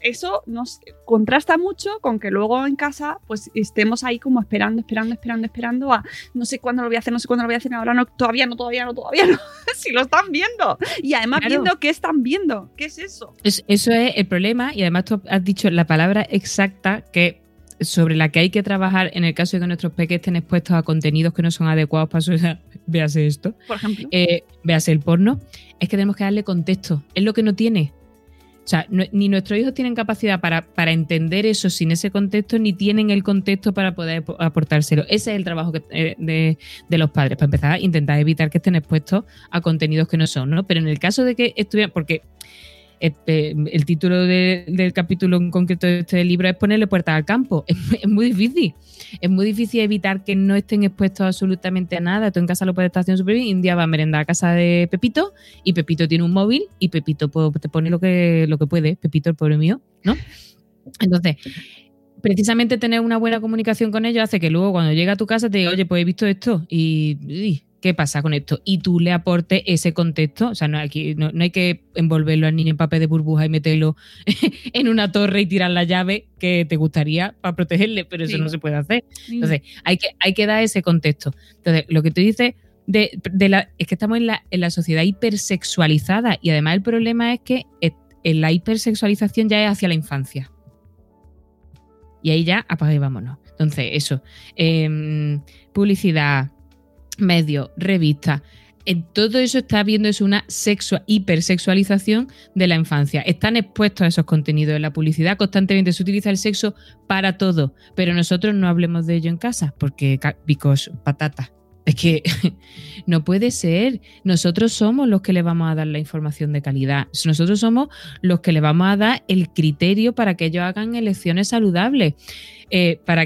eso nos contrasta mucho con que luego en casa pues estemos ahí como esperando, esperando, esperando, esperando a no sé cuándo lo voy a hacer, no sé cuándo lo voy a hacer, ahora no, todavía no, todavía no, todavía no. si lo están viendo. Y además Claro. viendo qué están viendo. ¿Qué es eso? Es- eso es el problema y además tú has dicho la palabra exacta que sobre la que hay que trabajar en el caso de que nuestros peques estén expuestos a contenidos que no son adecuados para su edad. Véase esto. Por ejemplo. Eh, véase el porno. Es que tenemos que darle contexto. Es lo que no tiene. O sea, ni nuestros hijos tienen capacidad para, para entender eso sin ese contexto, ni tienen el contexto para poder ap- aportárselo. Ese es el trabajo eh, de, de los padres, para empezar, intentar evitar que estén expuestos a contenidos que no son, ¿no? Pero en el caso de que estuvieran, porque este, el título de- del capítulo en concreto de este libro es ponerle puertas al campo. Es, muy difícil. Es muy difícil evitar que no estén expuestos absolutamente a nada. Tú en casa lo puedes estar haciendo súper bien. y Un día va a merendar a casa de Pepito y Pepito tiene un móvil y Pepito te pone lo que, lo que puede. Pepito, el pobre mío, ¿no? Entonces, precisamente tener una buena comunicación con ellos hace que luego cuando llega a tu casa te diga, oye, pues he visto esto y uy, ¿qué pasa con esto? Y tú le aportes ese contexto. O sea, no hay, que, no, no hay que envolverlo al niño en papel de burbuja y meterlo en una torre y tirar la llave que te gustaría para protegerle, pero eso Sí. no se puede hacer. Entonces, hay que, hay que dar ese contexto. Entonces, lo que tú dices de, de la, es que estamos en la, en la sociedad hipersexualizada y además el problema es que en la hipersexualización ya es hacia la infancia. Y ahí ya apaga y vámonos. Entonces, eso. em, publicidad, medios, revistas. En todo eso está es una sexua- hipersexualización de la infancia. Están expuestos a esos contenidos en la publicidad. Constantemente se utiliza el sexo para todo. Pero nosotros no hablemos de ello en casa, porque ca- because patata. Es que no puede ser. Nosotros somos los que le vamos a dar la información de calidad. Nosotros somos los que le vamos a dar el criterio para que ellos hagan elecciones saludables. Eh, para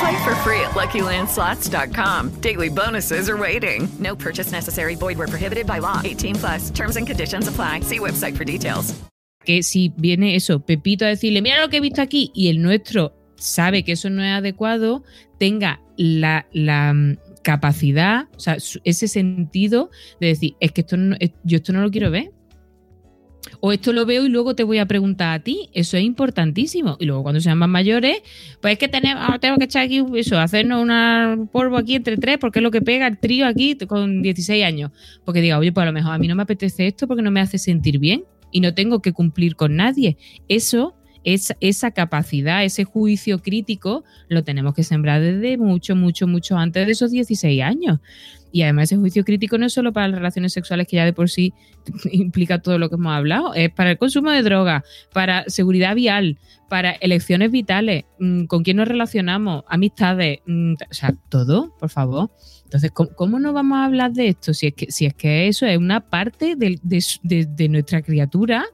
Play for free at LuckyLandSlots.com. Daily bonuses are waiting. No purchase necessary. Void where prohibited by law. 18 plus. Terms and conditions apply. See website for details. que si viene eso, Pepito a decirle, mira lo que he visto aquí, y el nuestro sabe que eso no es adecuado, tenga la, la, mm, capacidad, o sea, ese sentido de decir, es que esto no- yo esto no lo quiero ver. O esto lo veo y luego te voy a preguntar a ti. Eso es importantísimo. Y luego cuando sean más mayores, pues es que tenemos, ah, tenemos que echar aquí eso, hacernos un polvo aquí entre tres, porque es lo que pega el trío aquí con 16 años. Porque diga, oye, pues a lo mejor a mí no me apetece esto porque no me hace sentir bien y no tengo que cumplir con nadie. Eso, es, esa capacidad, ese juicio crítico, lo tenemos que sembrar desde mucho, mucho, mucho antes de esos 16 años. Y además ese juicio crítico no es solo para las relaciones sexuales, que ya de por sí implica todo lo que hemos hablado, es para el consumo de drogas, para seguridad vial, para elecciones vitales, mm, con quién nos relacionamos, amistades, mm, o sea, todo, por favor. Entonces, ¿cómo, no vamos a hablar de esto? Si es que, si es que eso es una parte de, de- de nuestra criatura.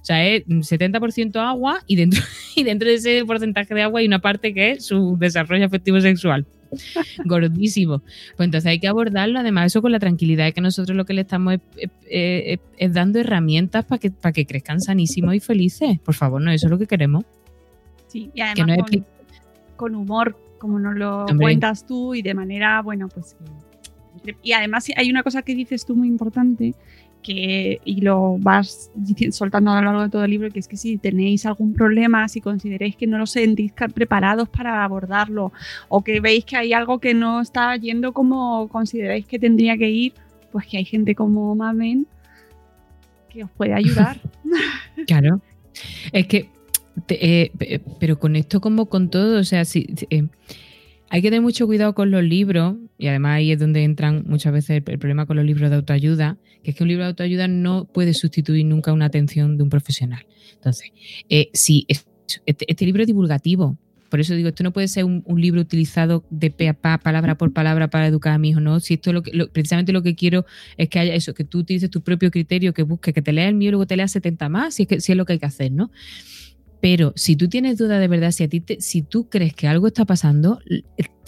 O sea, es 70% agua y dentro, y dentro de ese porcentaje de agua hay una parte que es su desarrollo afectivo sexual. Gordísimo. Pues entonces hay que abordarlo, además, eso con la tranquilidad de que nosotros lo que le estamos es, es- es- es dando herramientas para que, para que crezcan sanísimos y felices. Por favor, no, eso es lo que queremos. Sí, y además no con, con humor, como nos lo Hombre. cuentas tú y de manera, bueno, pues... que- Y además hay una cosa que dices tú muy importante que y lo vas soltando a lo largo de todo el libro, que es que si tenéis algún problema, si consideráis que no lo sentís preparados para abordarlo o que veis que hay algo que no está yendo como consideráis que tendría que ir, pues que hay gente como Mamen que os puede ayudar. Claro. Es que, te- eh, pe- pero con esto como con todo, o sea, si, si, eh, hay que tener mucho cuidado con los libros, y además ahí es donde entran muchas veces el, problema con los libros de autoayuda, que es que un libro de autoayuda no puede sustituir nunca una atención de un profesional. Entonces, eh, si es- este, este libro es divulgativo, por eso digo, esto no puede ser un, un libro utilizado de pe a pa, palabra por palabra para educar a mi hijo, ¿no? Si esto es lo que, lo- precisamente lo que quiero es que haya eso, que tú utilices tu propio criterio, que busques, que te leas el mío y luego te leas 70 más, si es, que, si es lo que hay que hacer, ¿no? Pero si tú tienes duda de verdad, si a ti te- si tú crees que algo está pasando,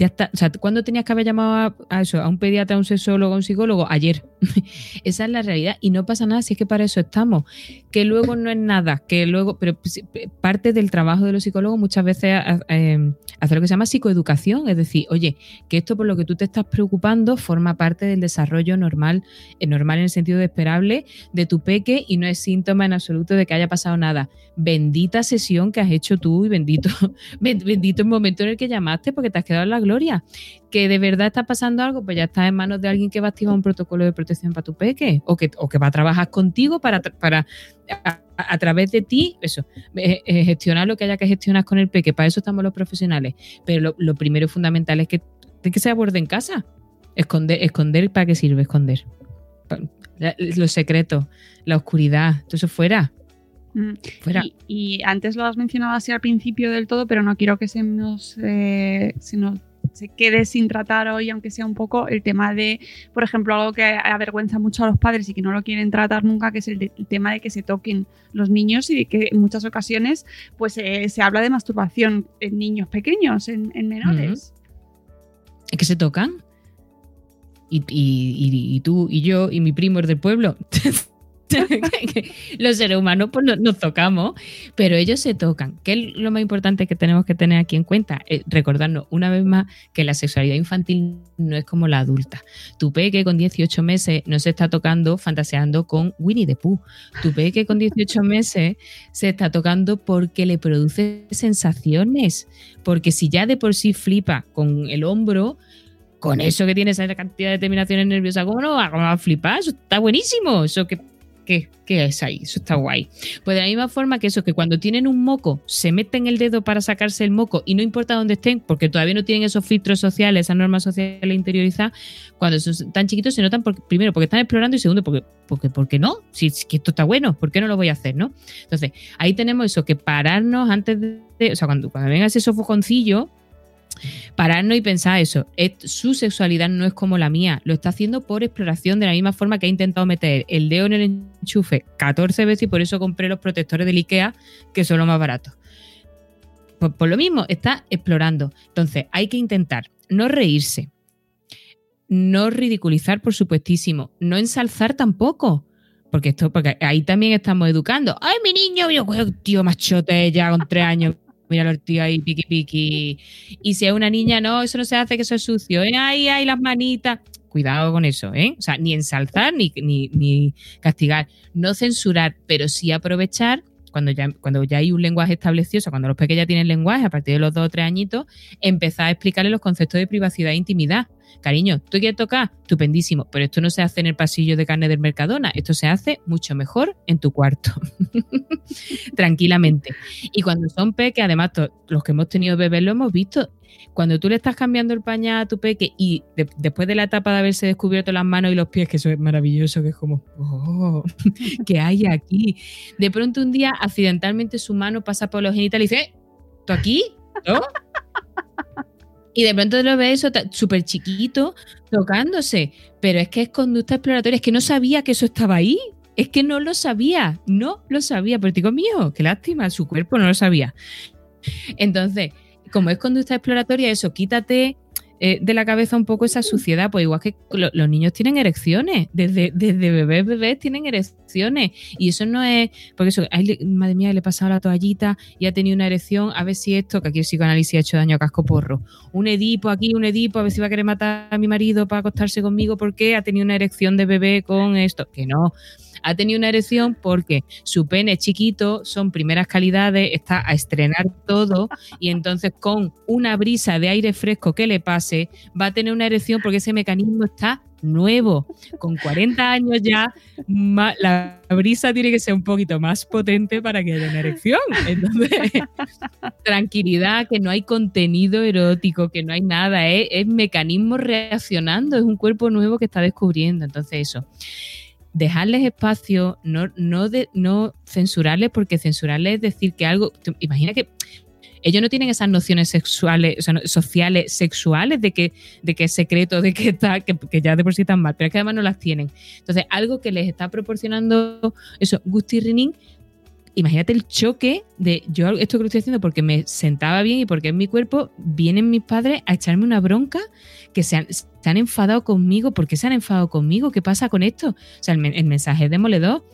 ya ¿cuándo tenías que haber llamado a, eso, a un pediatra, a un sexólogo, a un psicólogo? Ayer. Esa es la realidad. Y no pasa nada si es que para eso estamos. Que luego no es nada, que luego. Pero pues, parte del trabajo de los psicólogos muchas veces a- eh, hacer lo que se llama psicoeducación. Es decir, oye, que esto por lo que tú te estás preocupando forma parte del desarrollo normal, eh, normal en el sentido de esperable de tu peque y no es síntoma en absoluto de que haya pasado nada. Bendita sesión que has hecho tú y bendito, ben- bendito el momento en el que llamaste porque te has quedado en la gloria. Que de verdad está pasando algo, pues ya estás en manos de alguien que va a activar un protocolo de protección para tu peque o que, o que va a trabajar contigo para, para a, través de ti, eso, eh, eh, gestionar lo que haya que gestionar con el peque. Para eso estamos los profesionales. Pero lo, lo primero y fundamental es que, de que se aborde en casa. Esconder, esconder, ¿para qué sirve esconder? La- Los secretos, la oscuridad, todo eso fuera. Mm. Fuera. Y, y antes lo has mencionado así al principio del todo, pero no quiero que se nos, eh, se nos se quede sin tratar hoy, aunque sea un poco, el tema de, por ejemplo, algo que avergüenza mucho a los padres y que no lo quieren tratar nunca, que es el, tema de que se toquen los niños y de que en muchas ocasiones pues eh, se habla de masturbación en niños pequeños, en, en menores. Es que se tocan. Y- y- y tú y yo y mi primo es del pueblo. Los seres humanos pues no- nos, tocamos, pero ellos se tocan. ¿Qué es lo más importante que tenemos que tener aquí en cuenta? Eh, recordarnos una vez más que la sexualidad infantil no es como la adulta. Tu peque con 18 meses no se está tocando fantaseando con Winnie the Pooh. Tu peque con 18 meses se está tocando porque le produce sensaciones. Porque si ya de por sí flipa con el hombro, con eso que tiene esa cantidad de terminaciones nerviosas, ¿cómo no va a flipar? Eso está buenísimo. Eso que, ¿qué, es ahí? Eso está guay. Pues de la misma forma que eso, que cuando tienen un moco, se meten el dedo para sacarse el moco y no importa dónde estén, porque todavía no tienen esos filtros sociales, esas normas sociales interiorizadas, cuando son tan chiquitos se notan, porque, primero, porque están explorando y segundo, porque, porque, porque no, si esto está bueno, ¿por qué no lo voy a hacer? ¿no? Entonces, ahí tenemos eso, que pararnos antes de, o sea, cuando, cuando venga ese sofoconcillo, pararnos y pensar eso. Es- su sexualidad no es como la mía. Lo está haciendo por exploración de la misma forma que ha intentado meter el dedo en el enchufe 14 veces y por eso compré los protectores del IKEA, que son los más baratos. Por lo mismo, está explorando. Entonces, hay que intentar no reírse, no ridiculizar, por supuestísimo, no ensalzar tampoco. Porque esto, porque ahí también estamos educando. ¡Ay, mi niño! Yo, "Joder, tío machote ya con tres años. Mira el tío ahí, piqui piqui. Y si es una niña, no, eso no se hace, que eso es sucio. ¿eh? Ay, ay, las manitas. Cuidado con eso, ¿eh? O sea, ni ensalzar ni, ni, ni castigar. No censurar, pero sí aprovechar cuando ya, cuando ya hay un lenguaje establecido, o sea, cuando los pequeños ya tienen lenguaje, a partir de los dos o tres añitos, empezar a explicarles los conceptos de privacidad e intimidad. Cariño, ¿tú quieres tocar? Estupendísimo, pero esto no se hace en el pasillo de carne del Mercadona, esto se hace mucho mejor en tu cuarto, tranquilamente. Y cuando son peques, además los que hemos tenido bebés lo hemos visto, cuando tú le estás cambiando el pañal a tu peque y después de la etapa de haberse descubierto las manos y los pies, que eso es maravilloso, que es como, oh, ¿qué hay aquí? De pronto un día, accidentalmente, su mano pasa por los genitales y dice, ¿Eh? ¿tú aquí? ¿No? Y de pronto lo ves súper chiquito, tocándose. Pero es que es conducta exploratoria, es que no sabía que eso estaba ahí. Es que no lo sabía, no lo sabía. Pero digo, mío, qué lástima, su cuerpo no lo sabía. Entonces, como es conducta exploratoria, eso, quítate eh, de la cabeza un poco esa suciedad, pues igual que los niños tienen erecciones, desde, desde bebés, bebés tienen erecciones, y eso no es, porque eso, madre mía, le he pasado la toallita y ha tenido una erección, a ver si esto, que aquí el psicoanálisis ha hecho daño a casco porro, un Edipo aquí, un Edipo, a ver si va a querer matar a mi marido para acostarse conmigo porque ha tenido una erección de bebé con esto, que no ha tenido una erección porque su pene es chiquito, son primeras calidades, está a estrenar todo y entonces con una brisa de aire fresco que le pase va a tener una erección porque ese mecanismo está nuevo. Con 40 años ya, la brisa tiene que ser un poquito más potente para que haya una erección. Entonces, tranquilidad, que no hay contenido erótico, que no hay nada, es, es mecanismo reaccionando, es un cuerpo nuevo que está descubriendo. Entonces, eso dejarles espacio, no, no, de, no censurarles, porque censurarles es decir que algo. Imagina que ellos no tienen esas nociones sexuales, sociales, sexuales de que, de que es secreto, de que está, que, ya de por sí están mal, pero es que además no las tienen. Entonces, algo que les está proporcionando eso, Gusti Renin, imagínate el choque de yo esto que lo estoy haciendo porque me sentaba bien y porque en mi cuerpo, vienen mis padres a echarme una bronca que se han, enfadado conmigo. ¿Por qué se han enfadado conmigo? ¿Qué pasa con esto? O sea, el, el mensaje es demoledor.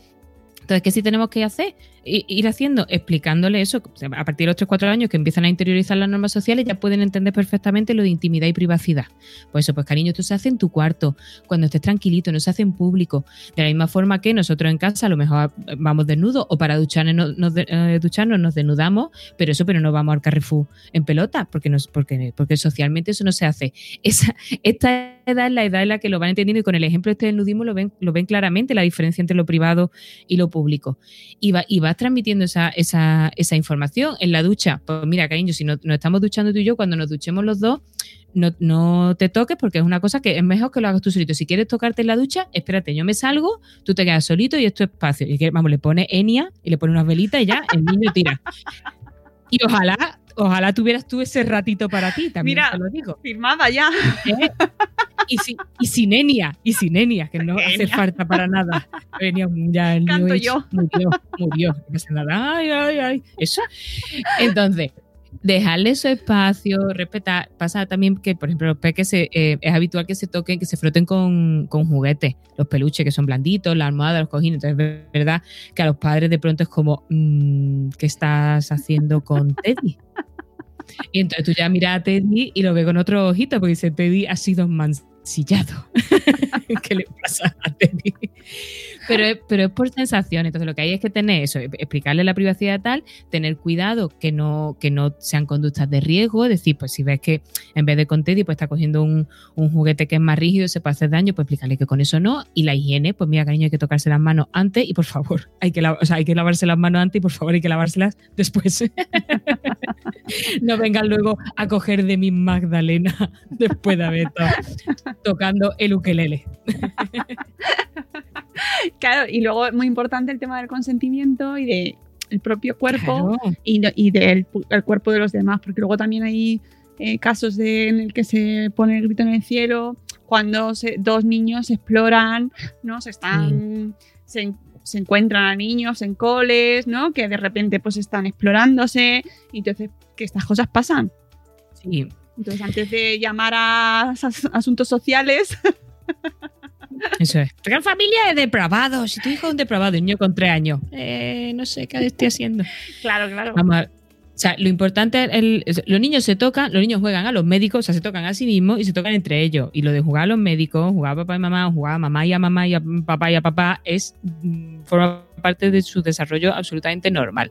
Entonces, ¿qué sí tenemos que hacer? Ir haciendo, explicándole eso, a partir de los 3-4 años que empiezan a interiorizar las normas sociales, ya pueden entender perfectamente lo de intimidad y privacidad. Pues eso, pues cariño, esto se hace en tu cuarto, cuando estés tranquilito, no se hace en público. De la misma forma que nosotros en casa a lo mejor vamos desnudos o para ducharnos nos, eh, ducharnos nos desnudamos, pero eso, pero no vamos al Carrefour en pelota, porque, nos, porque, porque socialmente eso no se hace. Esa, esta edad es la edad en la que lo van entendiendo y con el ejemplo este del nudismo lo ven, lo ven claramente, la diferencia entre lo privado y lo público. Y va, y va transmitiendo esa, esa, esa, información en la ducha. Pues mira, cariño, si no, nos estamos duchando tú y yo, cuando nos duchemos los dos, no, no, te toques porque es una cosa que es mejor que lo hagas tú solito. Si quieres tocarte en la ducha, espérate, yo me salgo, tú te quedas solito y esto es espacio. Y que, vamos, le pone Enia y le pone unas velitas y ya el niño tira. Y ojalá, ojalá tuvieras tú ese ratito para ti, también Mira, te lo digo. Firmada ya. ¿Eh? Y, si, y sin Enia, y sin Enia, que no hace falta para nada. Enia, ya el Canto yo. murió, murió, no pasa nada. Ay, ay, ay. Eso. Entonces, dejarle su espacio, respetar. Pasa también que, por ejemplo, los peques eh, es habitual que se toquen, que se froten con, con, juguetes, los peluches que son blanditos, la almohada, los cojines. Entonces, es verdad que a los padres de pronto es como, mmm, ¿qué estás haciendo con Teddy? Y entonces tú ya miras a Teddy y lo ves con otro ojito, porque dice, Teddy ha sido mancillado. ¿Qué le pasa a Teddy? Pero es, pero es por sensación. Entonces lo que hay es que tener eso, explicarle la privacidad tal, tener cuidado que no, que no sean conductas de riesgo. Es decir, pues si ves que en vez de con Teddy, pues está cogiendo un, un juguete que es más rígido, se puede hacer daño, pues explicarle que con eso no. Y la higiene, pues mira, cariño, hay que tocarse las manos antes y por favor, hay que, o sea, hay que lavarse las manos antes y por favor hay que lavárselas después. no vengan luego a coger de mi Magdalena después de haber estado tocando el ukelele. claro, y luego muy importante el tema del consentimiento y de el propio cuerpo y, y del el cuerpo de los demás, porque luego también hay eh, casos de, en el que se pone el grito en el cielo cuando se, dos niños exploran, ¿no? Se están, se, se, encuentran a niños en coles, ¿no? Que de repente pues están explorándose y entonces que estas cosas pasan. Sí. Entonces antes de llamar a asuntos sociales Eso es. Gran familia de depravados. Si tu hijo es un depravado, un niño con tres años, eh, no sé qué estoy haciendo. Claro, claro. Vamos a, o sea, lo importante, el, los niños se tocan, los niños juegan a los médicos, o sea, se tocan a sí mismos y se tocan entre ellos. Y lo de jugar a los médicos, jugar a papá y mamá, jugar a mamá y a mamá y a papá y a papá, es mm, forma parte de su desarrollo absolutamente normal.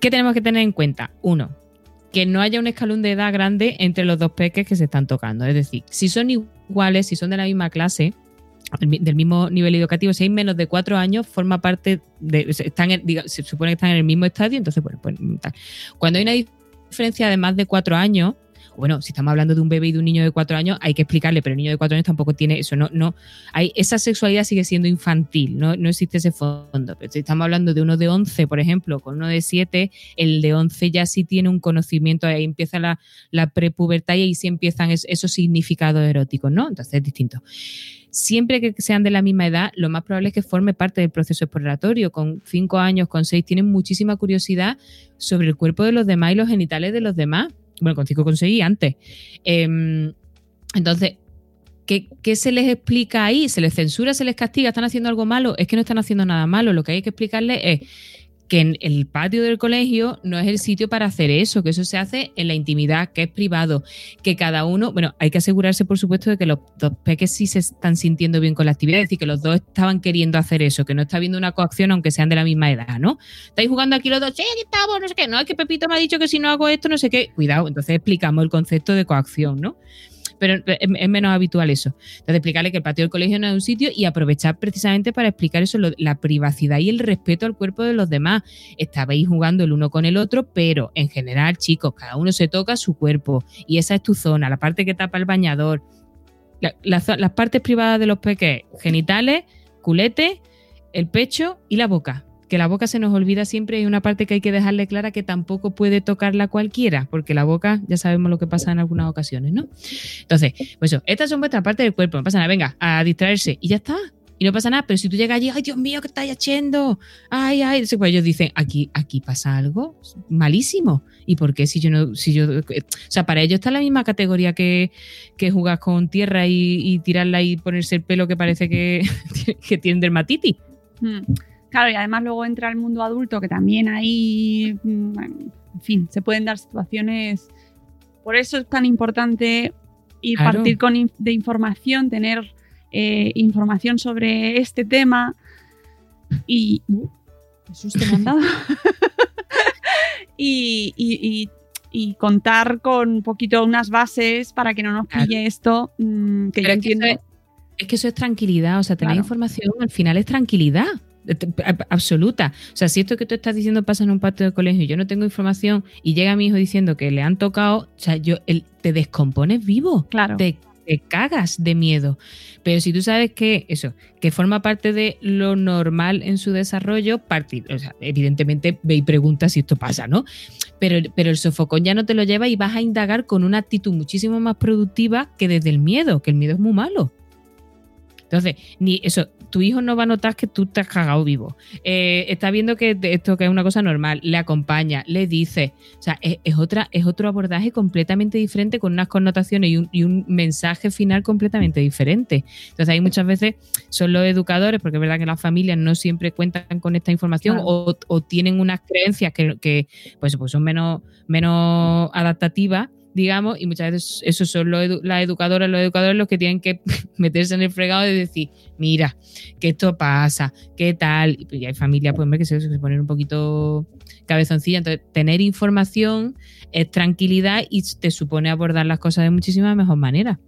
¿Qué tenemos que tener en cuenta? Uno, que no haya un escalón de edad grande entre los dos peques que se están tocando. Es decir, si son iguales, si son de la misma clase, del mismo nivel educativo, si hay menos de cuatro años, forma parte de. Están se supone que están en el mismo estadio, entonces, bueno, pues. Cuando hay una diferencia de más de cuatro años, bueno, si estamos hablando de un bebé y de un niño de cuatro años, hay que explicarle, pero el niño de cuatro años tampoco tiene eso, no, no, hay, esa sexualidad sigue siendo infantil, no, no existe ese fondo. Pero si estamos hablando de uno de 11, por ejemplo, con uno de 7, el de 11 ya sí tiene un conocimiento, ahí empieza la, la prepubertad y ahí sí empiezan esos significados eróticos, ¿no? Entonces es distinto siempre que sean de la misma edad, lo más probable es que forme parte del proceso exploratorio. Con cinco años, con seis, tienen muchísima curiosidad sobre el cuerpo de los demás y los genitales de los demás. Bueno, con cinco conseguí antes. Em, entonces, ¿qué, ¿qué, se les explica ahí? ¿Se les censura, se les castiga? ¿Están haciendo algo malo? Es que no están haciendo nada malo. Lo que hay que explicarles es que en el patio del colegio no es el sitio para hacer eso, que eso se hace en la intimidad, que es privado, que cada uno, bueno, hay que asegurarse por supuesto de que los dos peques sí se están sintiendo bien con la actividad, es decir, que los dos estaban queriendo hacer eso, que no está habiendo una coacción aunque sean de la misma edad, ¿no? Estáis jugando aquí los dos, sí, aquí estamos, no sé qué, no, es que Pepito me ha dicho que si no hago esto, no sé qué, cuidado, entonces explicamos el concepto de coacción, ¿no? Pero es, menos habitual eso. Entonces, explicarle que el patio del colegio no es un sitio y aprovechar precisamente para explicar eso, la privacidad y el respeto al cuerpo de los demás. Estabais jugando el uno con el otro, pero en general, chicos, cada uno se toca su cuerpo y esa es tu zona, la parte que tapa el bañador, las partes privadas de los peques, genitales, culete, el pecho y la boca que la boca se nos olvida siempre y una parte que hay que dejarle clara que tampoco puede tocarla cualquiera, porque la boca ya sabemos lo que pasa en algunas ocasiones, ¿no? Entonces, pues eso, estas son vuestras partes del cuerpo, no pasa nada, venga, a distraerse y ya está. Y no pasa nada, pero si tú llegas allí, ay Dios mío, ¿qué estáis haciendo? Ay, ay, pues ellos dicen, aquí, aquí pasa algo malísimo. ¿Y por qué si yo no, si yo, o sea, para ellos está la misma categoría que, que jugar con tierra y, tirarla y ponerse el pelo que parece que, que tiene dermatitis. Hmm. Claro, y además luego entra el mundo adulto, que también hay, mm, en fin, se pueden dar situaciones. Por eso es tan importante ir partir con de información, tener eh, información sobre este tema. Y. Uh, susto me han dado. y, contar con un poquito unas bases para que no nos pille esto. Mm, que yo entiendo. es, que eso es tranquilidad, o sea, tener información al final es tranquilidad absoluta. O sea, si esto que tú estás diciendo pasa en un patio de colegio y yo no tengo información y llega mi hijo diciendo que le han tocado, o sea, yo, te descompones vivo. Claro. Te, cagas de miedo. Pero si tú sabes que eso, que forma parte de lo normal en su desarrollo, partir, o sea, evidentemente ve y pregunta si esto pasa, ¿no? Pero, pero el sofocón ya no te lo lleva y vas a indagar con una actitud muchísimo más productiva que desde el miedo, que el miedo es muy malo. Entonces, ni eso, tu hijo no va a notar que tú te has cagado vivo. Eh, está viendo que esto que es una cosa normal, le acompaña, le dice. O sea, es, otra, es otro abordaje completamente diferente con unas connotaciones y un, mensaje final completamente diferente. Entonces, ahí muchas veces son los educadores, porque es verdad que las familias no siempre cuentan con esta información o, tienen unas creencias que, pues, pues son menos, menos adaptativas digamos, y muchas veces esos son los las educadoras, los educadores los que tienen que meterse en el fregado y decir, mira, que esto pasa, qué tal, y hay familias pues que se, se ponen un poquito cabezoncilla, entonces tener información es tranquilidad y te supone abordar las cosas de muchísimas mejor manera.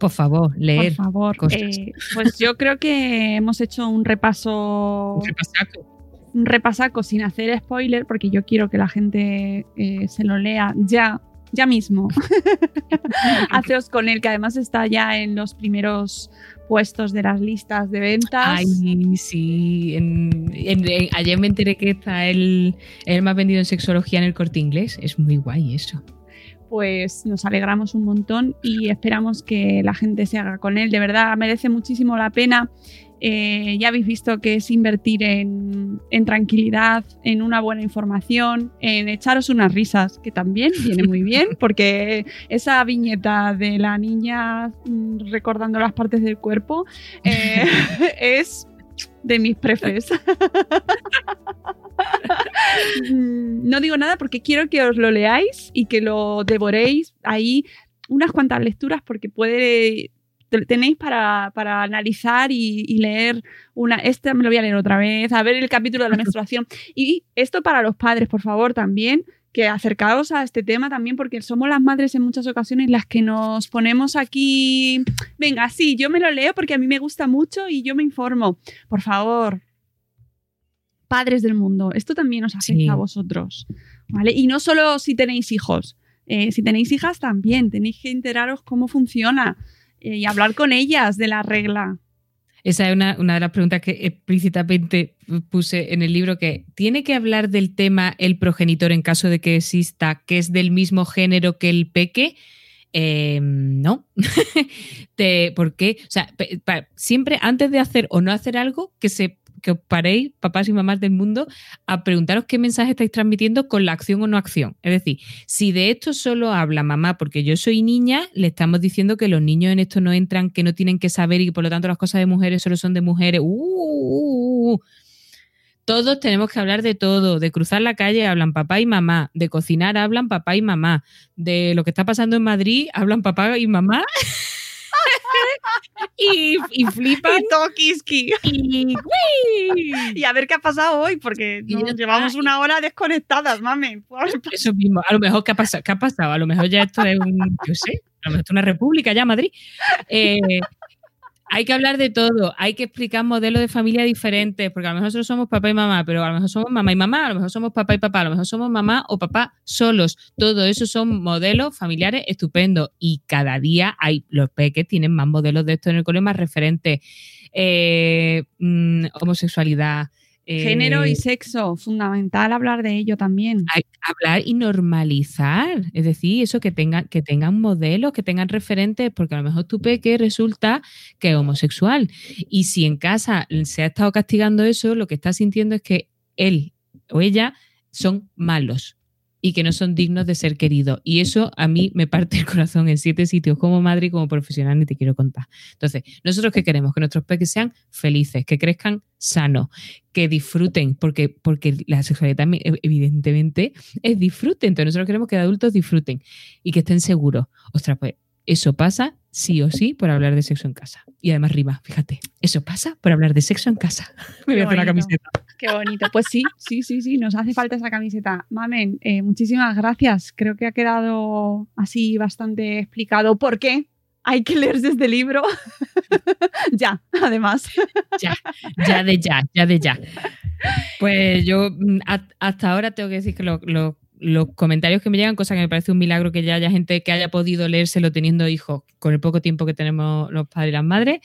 Por favor, leer. Por favor. Eh, pues yo creo que hemos hecho un repaso. Un repasaco. Un repasaco sin hacer spoiler, porque yo quiero que la gente eh, se lo lea ya ya mismo. Haceos con él, que además está ya en los primeros puestos de las listas de ventas. Ay, sí. ayer me enteré que está el, el más vendido en sexología en el corte inglés. Es muy guay eso pues nos alegramos un montón y esperamos que la gente se haga con él. De verdad, merece muchísimo la pena. Eh, ya habéis visto que es invertir en, tranquilidad, en una buena información, en echaros unas risas, que también viene muy bien, porque esa viñeta de la niña mm, recordando las partes del cuerpo eh, es de mis prefes. No digo nada porque quiero que os lo leáis y que lo devoréis ahí unas cuantas lecturas porque puede tenéis para, analizar y, leer una. Este me lo voy a leer otra vez, a ver el capítulo de la menstruación. Y esto para los padres, por favor, también, que acercaos a este tema también porque somos las madres en muchas ocasiones las que nos ponemos aquí, venga, sí, yo me lo leo porque a mí me gusta mucho y yo me informo. Por favor, padres del mundo, esto también os afecta Sí. a vosotros, ¿vale? Y no solo si tenéis hijos, eh, si tenéis hijas también, tenéis que enteraros cómo funciona y hablar con ellas de la regla. Esa es una, una de las preguntas que explícitamente puse en el libro, que ¿tiene que hablar del tema el progenitor en caso de que exista, que es del mismo género que el peque? Eh, no. ¿Por qué? O sea, siempre antes de hacer o no hacer algo, que se que os paréis, papás y mamás del mundo, a preguntaros qué mensaje estáis transmitiendo con la acción o no acción. Es decir, si de esto solo habla mamá porque yo soy niña, le estamos diciendo que los niños en esto no entran, que no tienen que saber y que por lo tanto las cosas de mujeres solo son de mujeres. Uh, uh, uh. Todos tenemos que hablar de todo. De cruzar la calle hablan papá y mamá. De cocinar hablan papá y mamá. De lo que está pasando en Madrid hablan papá y mamá. y, y flipan. Y tokiski. Y. Y a ver qué ha pasado hoy, porque nos llevamos una hora desconectadas, mami. Eso mismo. A lo mejor, ¿qué ha pasado? ¿Qué ha pasado? A lo mejor ya esto es un, yo sé, a lo mejor esto es una república ya, Madrid. Eh, hay que hablar de todo, hay que explicar modelos de familia diferentes, porque a lo mejor nosotros somos papá y mamá, pero a lo mejor somos mamá y mamá, a lo mejor somos papá y papá, a lo mejor somos mamá o papá solos. Todo eso son modelos familiares estupendos y cada día hay, los peques tienen más modelos de esto en el colegio, más referentes. Eh, mm, homosexualidad. Eh, Género y sexo, fundamental hablar de ello también. hay que hablar y normalizar. Es decir, eso que tengan, que tengan modelos, que tengan referentes, porque a lo mejor tu peque resulta que es homosexual. Y si en casa se ha estado castigando eso, lo que está sintiendo es que él o ella son malos y que no son dignos de ser queridos. Y eso a mí me parte el corazón en siete sitios como madre y como profesional, ni te quiero contar. Entonces, nosotros qué queremos? Que nuestros peques sean felices, que crezcan sanos, que disfruten, porque, porque la sexualidad también, ev- evidentemente es disfruten. Entonces, nosotros queremos que adultos disfruten y que estén seguros. Ostras, pues eso pasa sí o sí por hablar de sexo en casa. Y además rima, fíjate, eso pasa por hablar de sexo en casa. Me voy a hacer una camiseta. Qué bonito. Pues sí, sí, sí, sí, nos hace falta esa camiseta. Mamen, eh, muchísimas gracias. Creo que ha quedado así bastante explicado por qué hay que leerse este libro. ya, además. Ya, ya de ya, ya de ya. Pues yo mm, hasta ahora tengo que decir que lo- lo- los comentarios que me llegan, cosa que me parece un milagro que ya haya gente que haya podido leérselo teniendo hijos con el poco tiempo que tenemos los padres y las madres.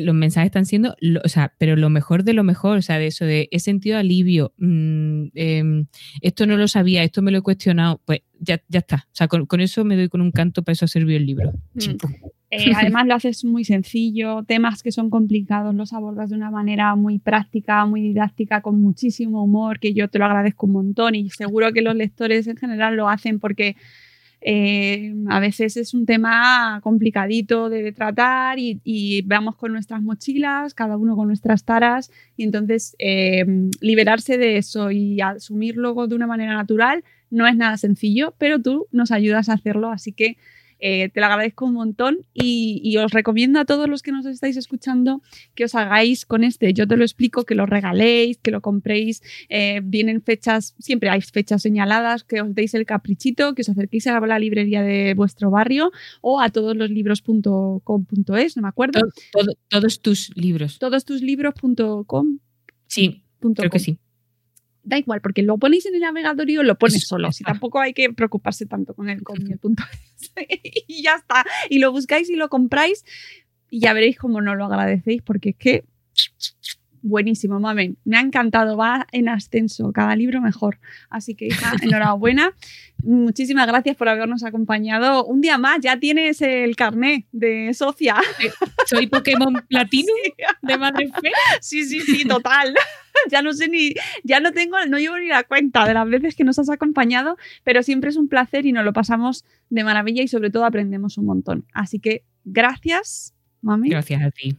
Los mensajes están siendo, lo- o sea, pero lo mejor de lo mejor, o sea, de eso, de he sentido alivio, mm, em, esto no lo sabía, esto me lo he cuestionado, pues ya, ya está. O sea, con, con eso me doy con un canto, para eso ha servido el libro. Mm. Eh, además lo haces muy sencillo, temas que son complicados los abordas de una manera muy práctica, muy didáctica, con muchísimo humor, que yo te lo agradezco un montón y seguro que los lectores en general lo hacen porque eh, a veces es un tema complicadito de tratar y, vamos con nuestras mochilas, cada uno con nuestras taras y entonces eh, liberarse de eso y asumirlo de una manera natural no es nada sencillo, pero tú nos ayudas a hacerlo, así que eh, te lo agradezco un montón y, y os recomiendo a todos los que nos estáis escuchando que os hagáis con este. Yo te lo explico, que lo regaléis, que lo compréis. Eh, vienen fechas, siempre hay fechas señaladas, que os deis el caprichito, que os acerquéis a la librería de vuestro barrio o a todos los libros.com.es, no me acuerdo. Todo- todo- todos tus libros. Todos tus libros.com. Sí, creo que sí. Da igual, porque lo ponéis en el navegador y lo pones solo. Está. tampoco hay que preocuparse tanto con el, punto. y ya está. Y lo buscáis y lo compráis y ya veréis cómo no lo agradecéis, porque es que buenísimo, mamen. Me ha encantado, va en ascenso, cada libro mejor. Así que, hija, enhorabuena. Muchísimas gracias por habernos acompañado. Un día más, ya tienes el carné de socia. Soy Pokémon Platino de Madre Fe. Sí, sí, sí, total. ya no sé ni, ya no tengo, no llevo ni la cuenta de las veces que nos has acompañado, pero siempre es un placer y nos lo pasamos de maravilla y sobre todo aprendemos un montón. Así que gracias, mami. Gracias a ti.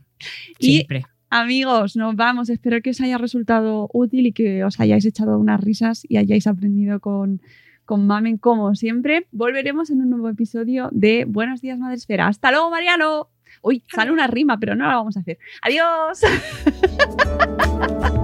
Y- Siempre. Amigos, nos vamos. Espero que os haya resultado útil y que os hayáis echado unas risas y hayáis aprendido con, con Mamen como siempre. Volveremos en un nuevo episodio de Buenos días, Madre Esfera. Hasta luego, Mariano. Uy, sale una rima, pero no la vamos a hacer. Adiós.